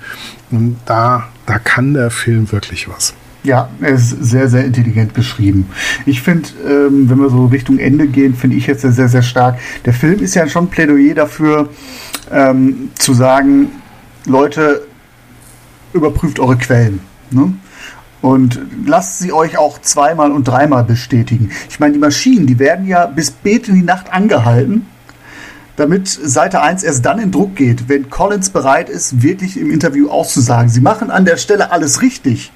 da, da kann der Film wirklich was. Ja, er ist sehr, sehr intelligent geschrieben. Ich finde, ähm, wenn wir so Richtung Ende gehen, finde ich jetzt sehr, sehr stark. Der Film ist ja schon ein Plädoyer dafür, ähm, zu sagen, Leute, überprüft eure Quellen. Ne? Und lasst sie euch auch zweimal und dreimal bestätigen. Ich meine, die Maschinen, die werden ja bis spät in die Nacht angehalten, damit Seite 1 erst dann in Druck geht, wenn Collins bereit ist, wirklich im Interview auszusagen. Sie machen an der Stelle alles richtig.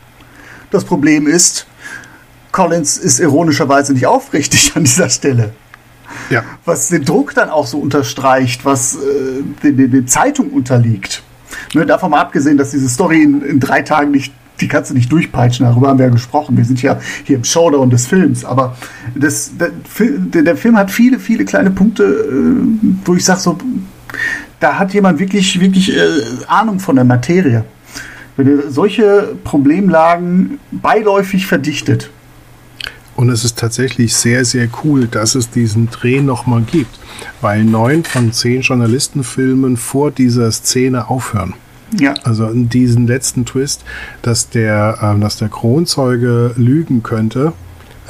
Das Problem ist, Collins ist ironischerweise nicht aufrichtig an dieser Stelle. Ja. Was den Druck dann auch so unterstreicht, was äh, den, Zeitung unterliegt. Ne, davon mal abgesehen, dass diese Story in, in drei Tagen nicht die kannst du nicht durchpeitschen, darüber haben wir ja gesprochen. Wir sind ja hier im Showdown des Films, aber das, der, der Film hat viele, viele kleine Punkte, äh, wo ich sage, so, da hat jemand wirklich, wirklich äh, Ahnung von der Materie wenn er solche Problemlagen beiläufig verdichtet. Und es ist tatsächlich sehr, sehr cool, dass es diesen Dreh nochmal gibt, weil neun von zehn Journalistenfilmen vor dieser Szene aufhören. Ja. Also diesen letzten Twist, dass der, ähm, dass der Kronzeuge lügen könnte,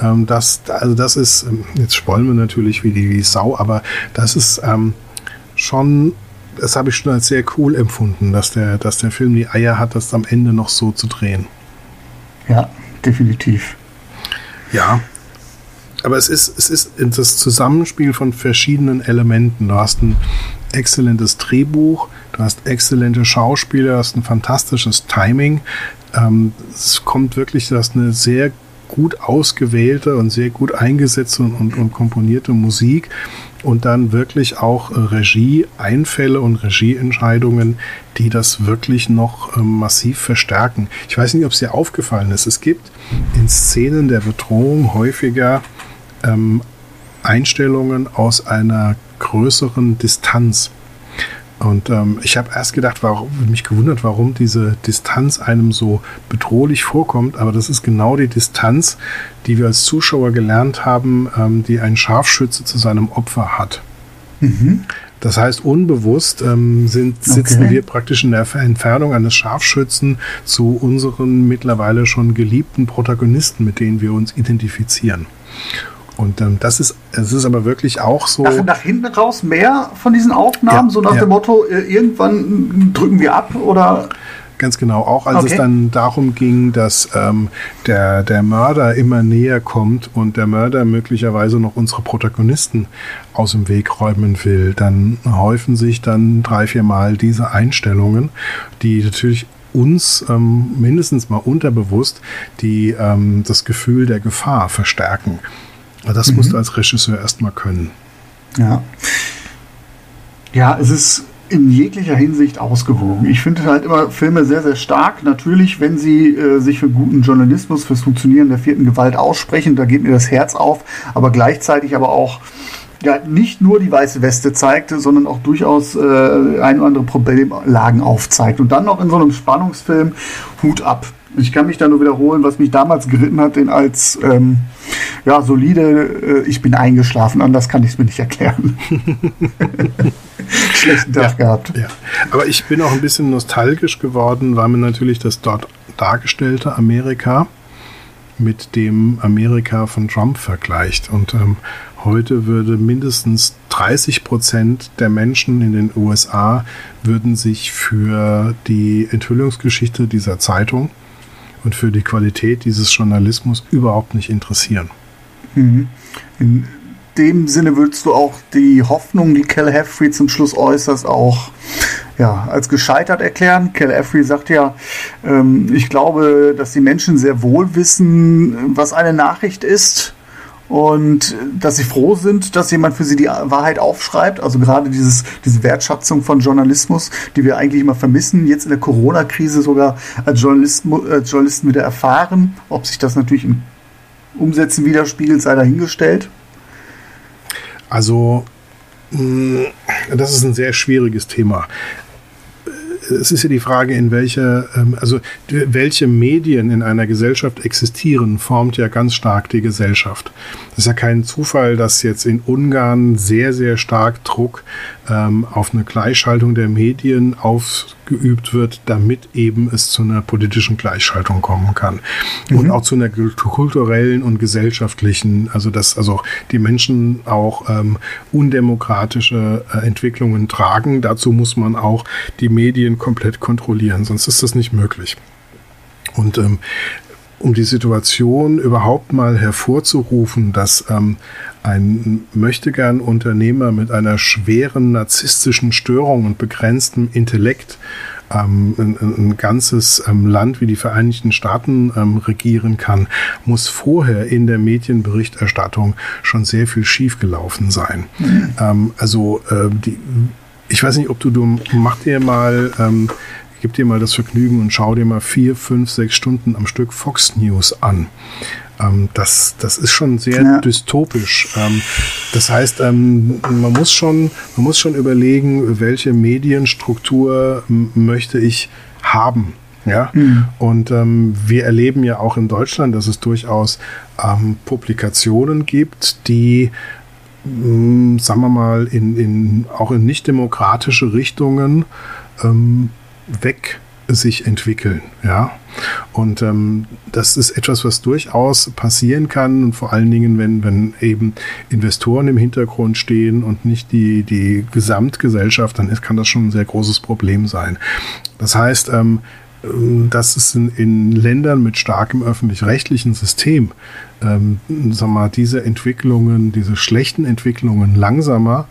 ähm, das, also das ist, ähm, jetzt spoilen wir natürlich wie die Sau, aber das ist ähm, schon das habe ich schon als sehr cool empfunden, dass der, dass der Film die Eier hat, das am Ende noch so zu drehen. Ja, definitiv. Ja. Aber es ist, es ist das Zusammenspiel von verschiedenen Elementen. Du hast ein exzellentes Drehbuch, du hast exzellente Schauspieler, du hast ein fantastisches Timing, ähm, es kommt wirklich, dass eine sehr gut ausgewählte und sehr gut eingesetzte und, und, komponierte Musik und dann wirklich auch äh, Regie-Einfälle und Regieentscheidungen, die das wirklich noch ähm, massiv verstärken. Ich weiß nicht, ob es dir aufgefallen ist. Es gibt in Szenen der Bedrohung häufiger ähm, Einstellungen aus einer größeren Distanz. Und ähm, ich habe erst gedacht, warum, mich gewundert, warum diese Distanz einem so bedrohlich vorkommt. Aber das ist genau die Distanz, die wir als Zuschauer gelernt haben, ähm, die ein Scharfschütze zu seinem Opfer hat. Mhm. Das heißt, unbewusst ähm, sind, sitzen okay. wir praktisch in der Entfernung eines Scharfschützen zu unseren mittlerweile schon geliebten Protagonisten, mit denen wir uns identifizieren. Und ähm, das ist, es ist aber wirklich auch so. Nach, nach hinten raus mehr von diesen Aufnahmen, ja, so nach ja. dem Motto, äh, irgendwann drücken wir ab oder. Ganz genau, auch als okay. es dann darum ging, dass ähm, der, der Mörder immer näher kommt und der Mörder möglicherweise noch unsere Protagonisten aus dem Weg räumen will, dann häufen sich dann drei, vier Mal diese Einstellungen, die natürlich uns ähm, mindestens mal unterbewusst die ähm, das Gefühl der Gefahr verstärken. Das mhm. musst du als Regisseur erstmal können. Ja. Ja, es ist in jeglicher Hinsicht ausgewogen. Ich finde halt immer Filme sehr, sehr stark. Natürlich, wenn sie äh, sich für guten Journalismus, fürs Funktionieren der vierten Gewalt aussprechen, da geht mir das Herz auf, aber gleichzeitig aber auch ja, nicht nur die weiße Weste zeigt, sondern auch durchaus äh, ein oder andere Problemlagen aufzeigt. Und dann noch in so einem Spannungsfilm Hut ab. Ich kann mich da nur wiederholen, was mich damals geritten hat, den als ähm, ja, solide, äh, ich bin eingeschlafen, anders kann ich es mir nicht erklären. Schlechten Tag ja, gehabt. Ja. Aber ich bin auch ein bisschen nostalgisch geworden, weil man natürlich das dort dargestellte Amerika mit dem Amerika von Trump vergleicht. Und ähm, heute würde mindestens 30 Prozent der Menschen in den USA würden sich für die Enthüllungsgeschichte dieser Zeitung und für die Qualität dieses Journalismus überhaupt nicht interessieren. Mhm. In dem Sinne würdest du auch die Hoffnung, die Cal Heffrey zum Schluss äußert, auch ja, als gescheitert erklären. Cal Heffrey sagt ja, ähm, ich glaube, dass die Menschen sehr wohl wissen, was eine Nachricht ist und dass sie froh sind, dass jemand für sie die Wahrheit aufschreibt. Also gerade dieses, diese Wertschätzung von Journalismus, die wir eigentlich immer vermissen, jetzt in der Corona-Krise sogar als, Journalist, als Journalisten wieder erfahren. Ob sich das natürlich in Umsätzen widerspiegelt, sei dahingestellt. Also, mm, das ist ein sehr schwieriges Thema es ist ja die Frage, in welcher, ähm, also welche Medien in einer Gesellschaft existieren, formt ja ganz stark die Gesellschaft. Das ist ja kein Zufall, dass jetzt in Ungarn sehr, sehr stark Druck ähm, auf eine Gleichschaltung der Medien ausgeübt wird, damit eben es zu einer politischen Gleichschaltung kommen kann. Mhm. Und auch zu einer kulturellen und gesellschaftlichen, also dass also die Menschen auch ähm, undemokratische äh, Entwicklungen tragen. Dazu muss man auch die Medien komplett kontrollieren, sonst ist das nicht möglich. Und ähm, um die Situation überhaupt mal hervorzurufen, dass ähm, ein möchtegern Unternehmer mit einer schweren narzisstischen Störung und begrenztem Intellekt ähm, ein, ein, ganzes ähm, Land wie die Vereinigten Staaten ähm, regieren kann, muss vorher in der Medienberichterstattung schon sehr viel schiefgelaufen sein. Mhm. Ähm, also äh, die, ich weiß nicht, ob du, du mach dir mal ähm, gib dir mal das Vergnügen und schau dir mal vier, fünf, sechs Stunden am Stück Fox News an. Ähm, das, das ist schon sehr ja. dystopisch. Ähm, das heißt, ähm, man muss schon, man muss schon überlegen, welche Medienstruktur möchte ich haben. Ja, mhm. und ähm, wir erleben ja auch in Deutschland, dass es durchaus ähm, Publikationen gibt, die mh, sagen wir mal, in, in, auch in nicht demokratische Richtungen ähm, weg sich entwickeln. Ja, und ähm, das ist etwas, was durchaus passieren kann und vor allen Dingen, wenn, wenn eben Investoren im Hintergrund stehen und nicht die, die Gesamtgesellschaft, dann ist, kann das schon ein sehr großes Problem sein. Das heißt, ähm, dass es in, in Ländern mit starkem öffentlich-rechtlichen System ähm, sag mal, diese Entwicklungen, diese schlechten Entwicklungen langsamer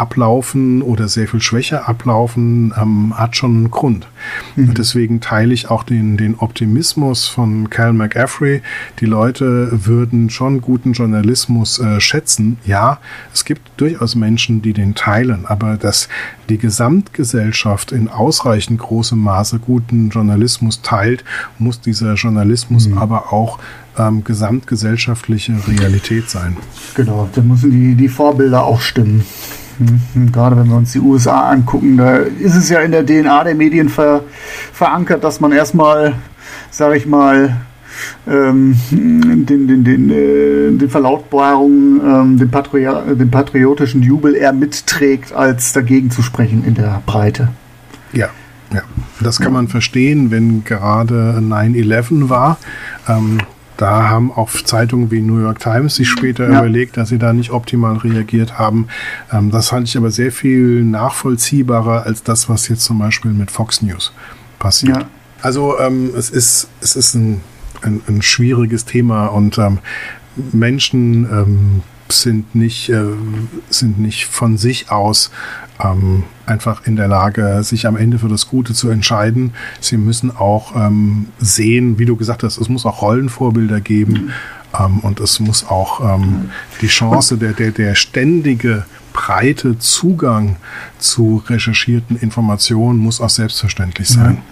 ablaufen oder sehr viel schwächer ablaufen, ähm, hat schon einen Grund. Mhm. Deswegen teile ich auch den, den Optimismus von Cal McAfee. Die Leute würden schon guten Journalismus äh, schätzen. Ja, es gibt durchaus Menschen, die den teilen, aber dass die Gesamtgesellschaft in ausreichend großem Maße guten Journalismus teilt, muss dieser Journalismus mhm. aber auch ähm, gesamtgesellschaftliche Realität sein. Genau, da müssen die, die Vorbilder auch stimmen. Mhm. Gerade wenn wir uns die USA angucken, da ist es ja in der DNA der Medien ver, verankert, dass man erstmal, sage ich mal, ähm, den, den, den, äh, den Verlautbarungen, ähm, den, Patri den patriotischen Jubel eher mitträgt, als dagegen zu sprechen in der Breite. Ja, ja. Das kann man verstehen, wenn gerade 9-11 war. Ähm, da haben auch Zeitungen wie New York Times sich später ja. überlegt, dass sie da nicht optimal reagiert haben. Ähm, das halte ich aber sehr viel nachvollziehbarer als das, was jetzt zum Beispiel mit Fox News passiert. Ja. Also ähm, es ist, es ist ein, ein, ein schwieriges Thema und ähm, Menschen ähm, sind nicht, äh, sind nicht von sich aus ähm, einfach in der Lage, sich am Ende für das Gute zu entscheiden. Sie müssen auch ähm, sehen, wie du gesagt hast, es muss auch Rollenvorbilder geben ähm, und es muss auch ähm, die Chance, der, der, der ständige breite Zugang zu recherchierten Informationen muss auch selbstverständlich sein.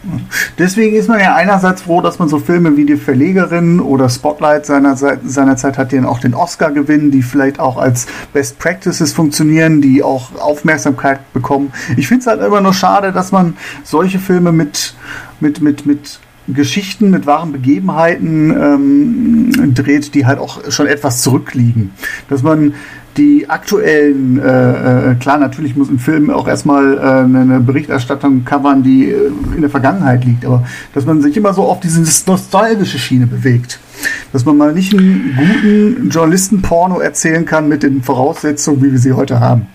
Deswegen ist man ja einerseits froh, dass man so Filme wie die Verlegerin oder Spotlight seinerzeit, seinerzeit hat, die dann auch den Oscar gewinnen, die vielleicht auch als Best Practices funktionieren, die auch Aufmerksamkeit bekommen. Ich finde es halt immer nur schade, dass man solche Filme mit, mit, mit, mit Geschichten mit wahren Begebenheiten ähm, dreht, die halt auch schon etwas zurückliegen. Dass man die aktuellen, äh, äh, klar, natürlich muss ein Film auch erstmal äh, eine Berichterstattung covern, die äh, in der Vergangenheit liegt, aber dass man sich immer so auf diese nostalgische Schiene bewegt. Dass man mal nicht einen guten Journalistenporno erzählen kann mit den Voraussetzungen, wie wir sie heute haben.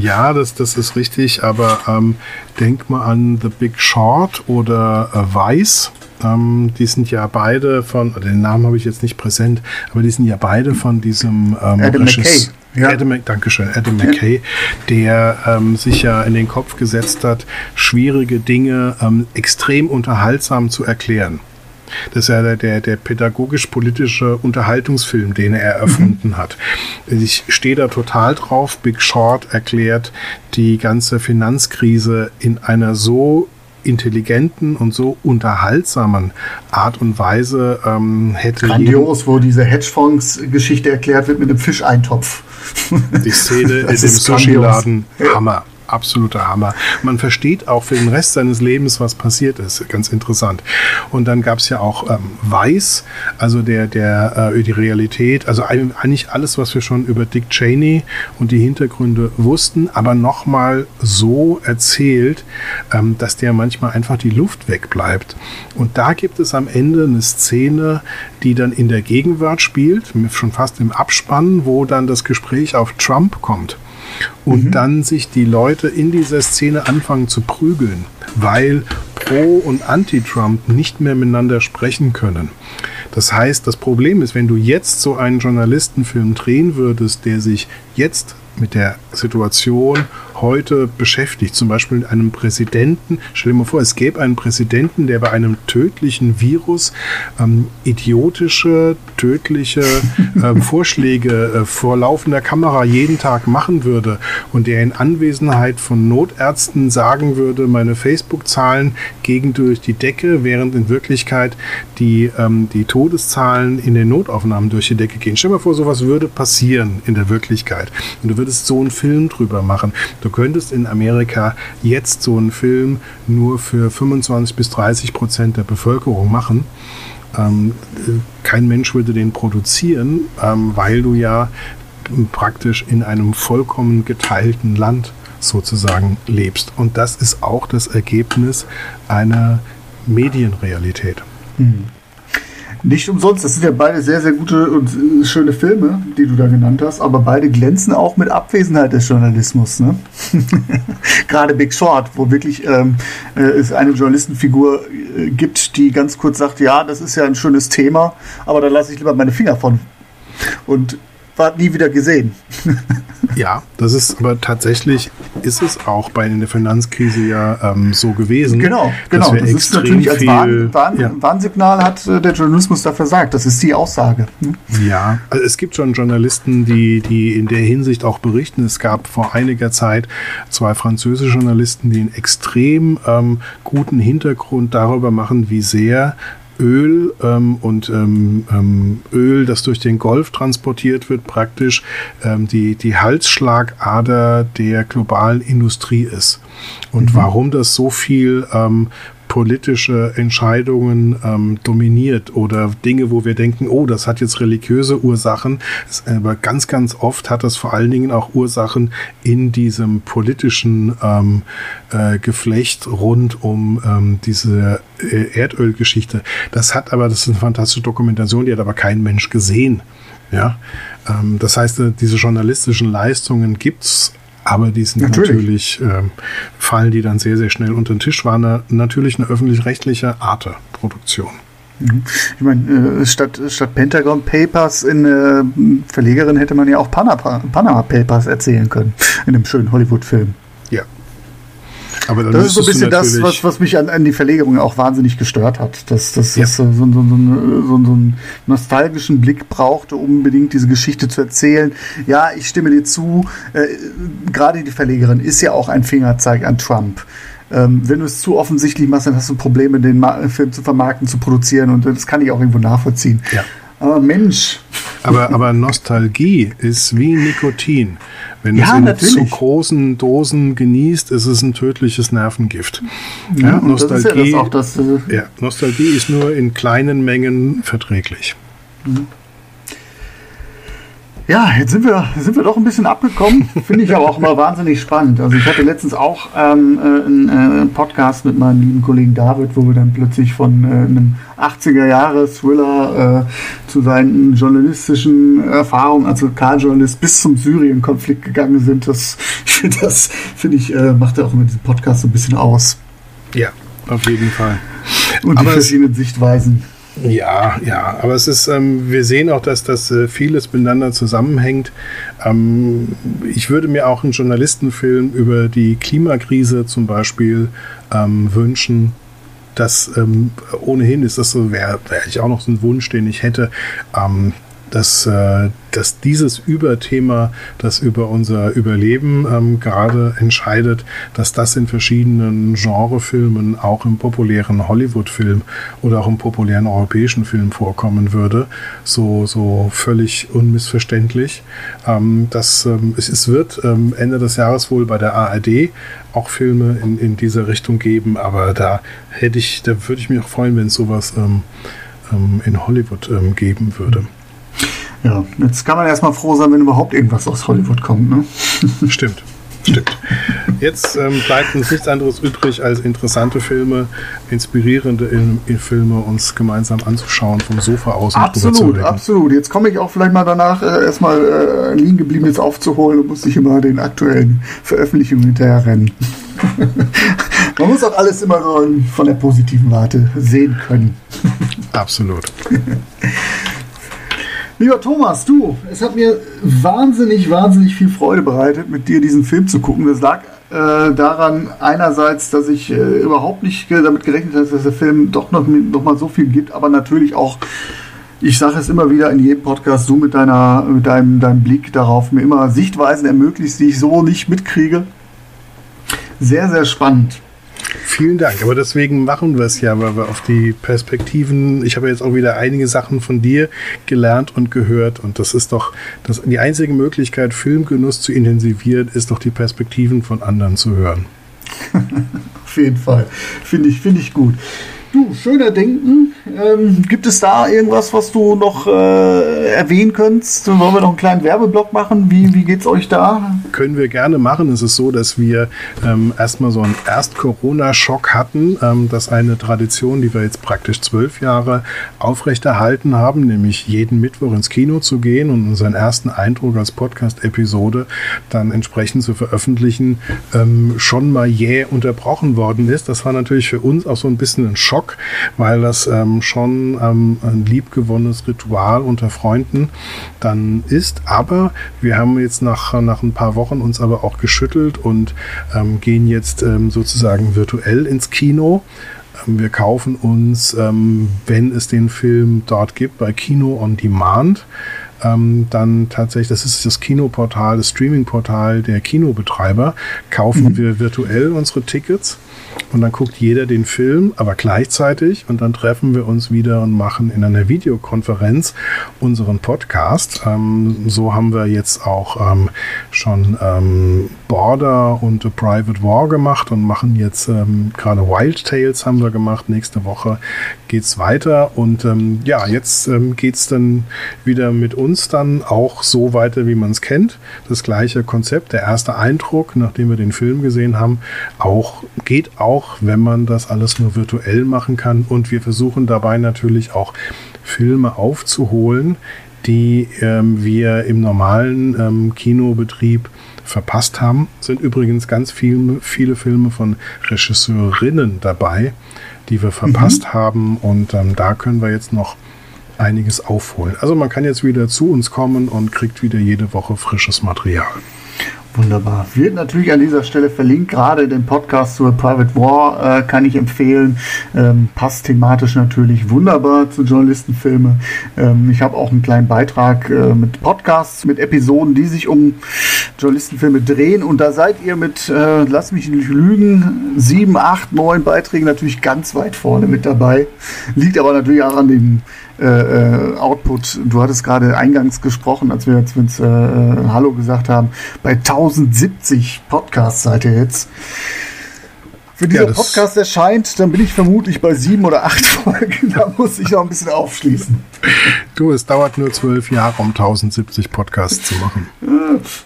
Ja, das, das ist richtig, aber ähm, denk mal an The Big Short oder äh, Vice. Ähm, die sind ja beide von, den Namen habe ich jetzt nicht präsent, aber die sind ja beide von diesem ähm, Adam McKay. Ja. Adam, Dankeschön, Adam McKay, der ähm, sich ja in den Kopf gesetzt hat, schwierige Dinge ähm, extrem unterhaltsam zu erklären. Das ist ja der, der, der pädagogisch-politische Unterhaltungsfilm, den er erfunden mhm. hat. Ich stehe da total drauf. Big Short erklärt die ganze Finanzkrise in einer so intelligenten und so unterhaltsamen Art und Weise ähm, hätte. Grandios, wo diese Hedgefonds-Geschichte erklärt wird mit einem Fischeintopf. Die Szene in dem Sushi-Laden, Hammer absoluter Hammer. Man versteht auch für den Rest seines Lebens, was passiert ist. Ganz interessant. Und dann gab es ja auch ähm, Weiß, also der, der äh, die Realität, also eigentlich alles, was wir schon über Dick Cheney und die Hintergründe wussten, aber nochmal so erzählt, ähm, dass der manchmal einfach die Luft wegbleibt. Und da gibt es am Ende eine Szene, die dann in der Gegenwart spielt, schon fast im Abspann, wo dann das Gespräch auf Trump kommt und mhm. dann sich die Leute in dieser Szene anfangen zu prügeln, weil Pro- und Anti-Trump nicht mehr miteinander sprechen können. Das heißt, das Problem ist, wenn du jetzt so einen Journalistenfilm drehen würdest, der sich jetzt mit der Situation heute beschäftigt. Zum Beispiel mit einem Präsidenten. Stell dir mal vor, es gäbe einen Präsidenten, der bei einem tödlichen Virus ähm, idiotische, tödliche ähm, Vorschläge äh, vor laufender Kamera jeden Tag machen würde und der in Anwesenheit von Notärzten sagen würde, meine Facebook-Zahlen gehen durch die Decke, während in Wirklichkeit die, ähm, die Todeszahlen in den Notaufnahmen durch die Decke gehen. Stell dir mal vor, sowas würde passieren in der Wirklichkeit. Und du würdest so einen Film drüber machen. Du könntest in Amerika jetzt so einen Film nur für 25 bis 30 Prozent der Bevölkerung machen. Ähm, kein Mensch würde den produzieren, ähm, weil du ja praktisch in einem vollkommen geteilten Land sozusagen lebst. Und das ist auch das Ergebnis einer Medienrealität. Mhm. Nicht umsonst, das sind ja beide sehr, sehr gute und schöne Filme, die du da genannt hast, aber beide glänzen auch mit Abwesenheit des Journalismus. Ne? Gerade Big Short, wo wirklich ähm, äh, es eine Journalistenfigur äh, gibt, die ganz kurz sagt, ja, das ist ja ein schönes Thema, aber da lasse ich lieber meine Finger von. Und war nie wieder gesehen. Ja, das ist aber tatsächlich ist es auch bei der Finanzkrise ja ähm, so gewesen. Genau, genau. Das ist natürlich als Warn, Warn, ja. Warnsignal hat äh, der Journalismus da versagt. Das ist die Aussage. Hm? Ja, also es gibt schon Journalisten, die, die in der Hinsicht auch berichten. Es gab vor einiger Zeit zwei französische Journalisten, die einen extrem ähm, guten Hintergrund darüber machen, wie sehr Öl ähm, und ähm, ähm, Öl, das durch den Golf transportiert wird, praktisch ähm, die, die Halsschlagader der globalen Industrie ist. Und mhm. warum das so viel ähm, politische Entscheidungen ähm, dominiert oder Dinge, wo wir denken, oh, das hat jetzt religiöse Ursachen, aber ganz, ganz oft hat das vor allen Dingen auch Ursachen in diesem politischen ähm, äh, Geflecht rund um ähm, diese äh, Erdölgeschichte. Das hat aber, das ist eine fantastische Dokumentation, die hat aber kein Mensch gesehen. Ja, ähm, das heißt, äh, diese journalistischen Leistungen gibt's aber die sind natürlich, natürlich ähm, fallen die dann sehr, sehr schnell unter den Tisch. War eine, natürlich eine öffentlich-rechtliche Arte-Produktion. Mhm. Ich meine, äh, statt, statt Pentagon Papers in äh, Verlegerin hätte man ja auch Panama, Panama Papers erzählen können in einem schönen Hollywood-Film. Aber das ist so ein bisschen das, was, was mich an, an die Verlegerung auch wahnsinnig gestört hat. Dass das ja. so, so, so, so, so, so einen nostalgischen Blick brauchte, um unbedingt diese Geschichte zu erzählen. Ja, ich stimme dir zu. Äh, Gerade die Verlegerin ist ja auch ein Fingerzeig an Trump. Ähm, wenn du es zu offensichtlich machst, dann hast du Probleme, den Ma Film zu vermarkten, zu produzieren und das kann ich auch irgendwo nachvollziehen. Ja. Aber Mensch. Aber, aber Nostalgie ist wie Nikotin. Wenn ja, es in zu großen Dosen genießt, ist es ein tödliches Nervengift. Ja, ja Nostalgie, ja, das, äh ja, Nostalgie ist nur in kleinen Mengen verträglich. Mhm. Ja, jetzt sind wir, sind wir doch ein bisschen abgekommen. Finde ich aber auch immer wahnsinnig spannend. Also ich hatte letztens auch ähm, äh, einen äh, Podcast mit meinem lieben Kollegen David, wo wir dann plötzlich von äh, einem 80er-Jahre-Thriller äh, zu seinen journalistischen Erfahrungen als Lokaljournalist bis zum Syrien-Konflikt gegangen sind. Das, das finde ich, äh, macht er auch immer diesen Podcast so ein bisschen aus. Ja, auf jeden Fall. Und aber die verschiedenen Sichtweisen. Ja, ja, aber es ist, ähm, wir sehen auch, dass das äh, vieles miteinander zusammenhängt. Ähm, ich würde mir auch einen Journalistenfilm über die Klimakrise zum Beispiel ähm, wünschen. Das ähm, ohnehin ist das so, wäre wär ich auch noch so ein Wunsch, den ich hätte. Ähm, dass, äh, dass dieses Überthema, das über unser Überleben ähm, gerade entscheidet, dass das in verschiedenen Genrefilmen, auch im populären Hollywood-Film oder auch im populären europäischen Film vorkommen würde, so, so völlig unmissverständlich. Ähm, das, ähm, es, es wird ähm, Ende des Jahres wohl bei der ARD auch Filme in, in dieser Richtung geben, aber da hätte ich, da würde ich mich auch freuen, wenn es sowas ähm, ähm, in Hollywood geben würde. Ja, jetzt kann man erstmal froh sein, wenn überhaupt irgendwas aus Hollywood kommt. Ne? Stimmt. Stimmt. Jetzt ähm, bleibt uns nichts anderes übrig, als interessante Filme, inspirierende in, in Filme uns gemeinsam anzuschauen, vom Sofa aus. Absolut, absolut. Jetzt komme ich auch vielleicht mal danach, äh, erstmal äh, liegen geblieben jetzt aufzuholen und muss nicht immer den aktuellen Veröffentlichungen hinterher rennen. Man muss auch alles immer so von der positiven Warte sehen können. Absolut. Lieber Thomas, du, es hat mir wahnsinnig, wahnsinnig viel Freude bereitet, mit dir diesen Film zu gucken. Das lag äh, daran einerseits, dass ich äh, überhaupt nicht damit gerechnet habe, dass der Film doch noch, noch mal so viel gibt, aber natürlich auch, ich sage es immer wieder in jedem Podcast, du mit, deiner, mit deinem, deinem Blick darauf mir immer Sichtweisen ermöglicht, die ich so nicht mitkriege. Sehr, sehr spannend. Vielen Dank. Aber deswegen machen wir es ja, weil wir auf die Perspektiven, ich habe jetzt auch wieder einige Sachen von dir gelernt und gehört und das ist doch das, die einzige Möglichkeit, Filmgenuss zu intensivieren, ist doch die Perspektiven von anderen zu hören. auf jeden Fall. Finde ich, finde ich gut. Du, schöner Denken. Ähm, gibt es da irgendwas, was du noch äh, erwähnen könntest? Wollen wir noch einen kleinen Werbeblock machen? Wie, wie es euch da? Können wir gerne machen. Es ist so, dass wir ähm, erstmal so einen Erst-Corona-Schock hatten. Ähm, das ist eine Tradition, die wir jetzt praktisch zwölf Jahre aufrechterhalten haben, nämlich jeden Mittwoch ins Kino zu gehen und unseren ersten Eindruck als Podcast-Episode dann entsprechend zu veröffentlichen, ähm, schon mal jäh unterbrochen worden ist. Das war natürlich für uns auch so ein bisschen ein Schock, weil das ähm, schon ähm, ein liebgewonnenes Ritual unter Freunden dann ist. Aber wir haben jetzt nach, nach ein paar Wochen uns aber auch geschüttelt und ähm, gehen jetzt ähm, sozusagen virtuell ins Kino. Ähm, wir kaufen uns, ähm, wenn es den Film dort gibt, bei Kino on Demand, ähm, dann tatsächlich, das ist das Kinoportal, das Streamingportal der Kinobetreiber, kaufen mhm. wir virtuell unsere Tickets und dann guckt jeder den Film, aber gleichzeitig und dann treffen wir uns wieder und machen in einer Videokonferenz unseren Podcast. Ähm, so haben wir jetzt auch ähm, schon ähm, Border und A Private War gemacht und machen jetzt ähm, gerade Wild Tales haben wir gemacht. Nächste Woche geht's weiter und ähm, ja, jetzt ähm, geht's dann wieder mit uns dann auch so weiter, wie man es kennt. Das gleiche Konzept, der erste Eindruck, nachdem wir den Film gesehen haben, auch geht auch auch, wenn man das alles nur virtuell machen kann. Und wir versuchen dabei natürlich auch Filme aufzuholen, die ähm, wir im normalen ähm, Kinobetrieb verpasst haben. Sind übrigens ganz viel, viele Filme von Regisseurinnen dabei, die wir verpasst mhm. haben. Und ähm, da können wir jetzt noch einiges aufholen. Also man kann jetzt wieder zu uns kommen und kriegt wieder jede Woche frisches Material. Wunderbar. Wird natürlich an dieser Stelle verlinkt. Gerade den Podcast zur Private War äh, kann ich empfehlen. Ähm, passt thematisch natürlich wunderbar zu Journalistenfilme. Ähm, ich habe auch einen kleinen Beitrag äh, mit Podcasts, mit Episoden, die sich um Journalistenfilme drehen. Und da seid ihr mit, äh, lass mich nicht lügen, sieben, acht, neun Beiträgen natürlich ganz weit vorne mit dabei. Liegt aber natürlich auch an dem äh, äh, Output. Du hattest gerade eingangs gesprochen, als wir, wir uns äh, äh Hallo gesagt haben. Bei 1070 Podcasts seid ihr jetzt. Wenn dieser ja, Podcast erscheint, dann bin ich vermutlich bei sieben oder acht Folgen. Da muss ich noch ein bisschen aufschließen. Du, es dauert nur zwölf Jahre, um 1070 Podcasts zu machen.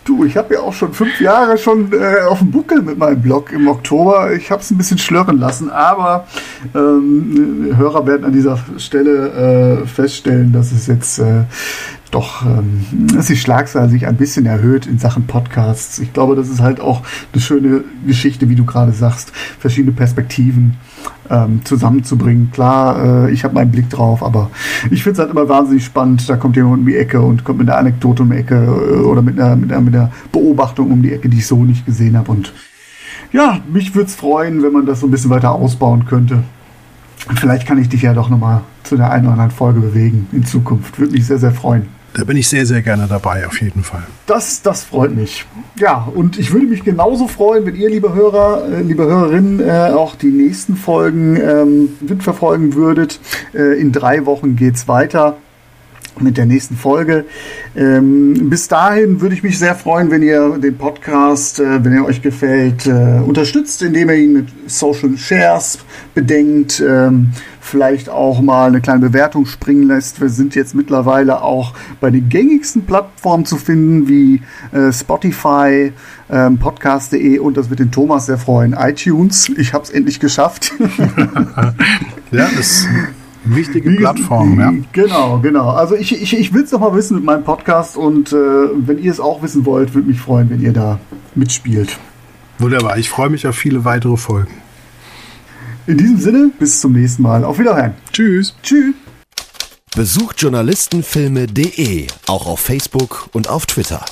du, ich habe ja auch schon fünf Jahre schon äh, auf dem Buckel mit meinem Blog im Oktober. Ich habe es ein bisschen schlörren lassen, aber ähm, Hörer werden an dieser Stelle äh, feststellen, dass es jetzt äh, doch, ähm, dass die Schlagzahl sich ein bisschen erhöht in Sachen Podcasts. Ich glaube, das ist halt auch eine schöne Geschichte, wie du gerade sagst, verschiedene Perspektiven ähm, zusammenzubringen. Klar, äh, ich habe meinen Blick drauf, aber ich finde es halt immer wahnsinnig spannend. Da kommt jemand um die Ecke und kommt mit einer Anekdote um die Ecke äh, oder mit einer, mit, einer, mit einer Beobachtung um die Ecke, die ich so nicht gesehen habe. Und ja, mich würde es freuen, wenn man das so ein bisschen weiter ausbauen könnte. Vielleicht kann ich dich ja doch nochmal zu der einen oder anderen Folge bewegen in Zukunft. Würde mich sehr, sehr freuen. Da bin ich sehr, sehr gerne dabei, auf jeden Fall. Das, das freut mich. Ja, und ich würde mich genauso freuen, wenn ihr, liebe Hörer, äh, liebe Hörerinnen, äh, auch die nächsten Folgen ähm, mitverfolgen würdet. Äh, in drei Wochen geht es weiter mit der nächsten Folge. Ähm, bis dahin würde ich mich sehr freuen, wenn ihr den Podcast, äh, wenn er euch gefällt, äh, unterstützt, indem ihr ihn mit Social Shares bedenkt, ähm, vielleicht auch mal eine kleine Bewertung springen lässt. Wir sind jetzt mittlerweile auch bei den gängigsten Plattformen zu finden, wie äh, Spotify, ähm, Podcast.de und das wird den Thomas sehr freuen, iTunes. Ich habe es endlich geschafft. ja, das Wichtige Plattform, ja. Genau, genau. Also ich, ich, ich will es noch mal wissen mit meinem Podcast und äh, wenn ihr es auch wissen wollt, würde mich freuen, wenn ihr da mitspielt. Wunderbar, ich freue mich auf viele weitere Folgen. In diesem Sinne, bis zum nächsten Mal. Auf Wiederhören. Tschüss. Tschüss. Besucht journalistenfilme.de, auch auf Facebook und auf Twitter.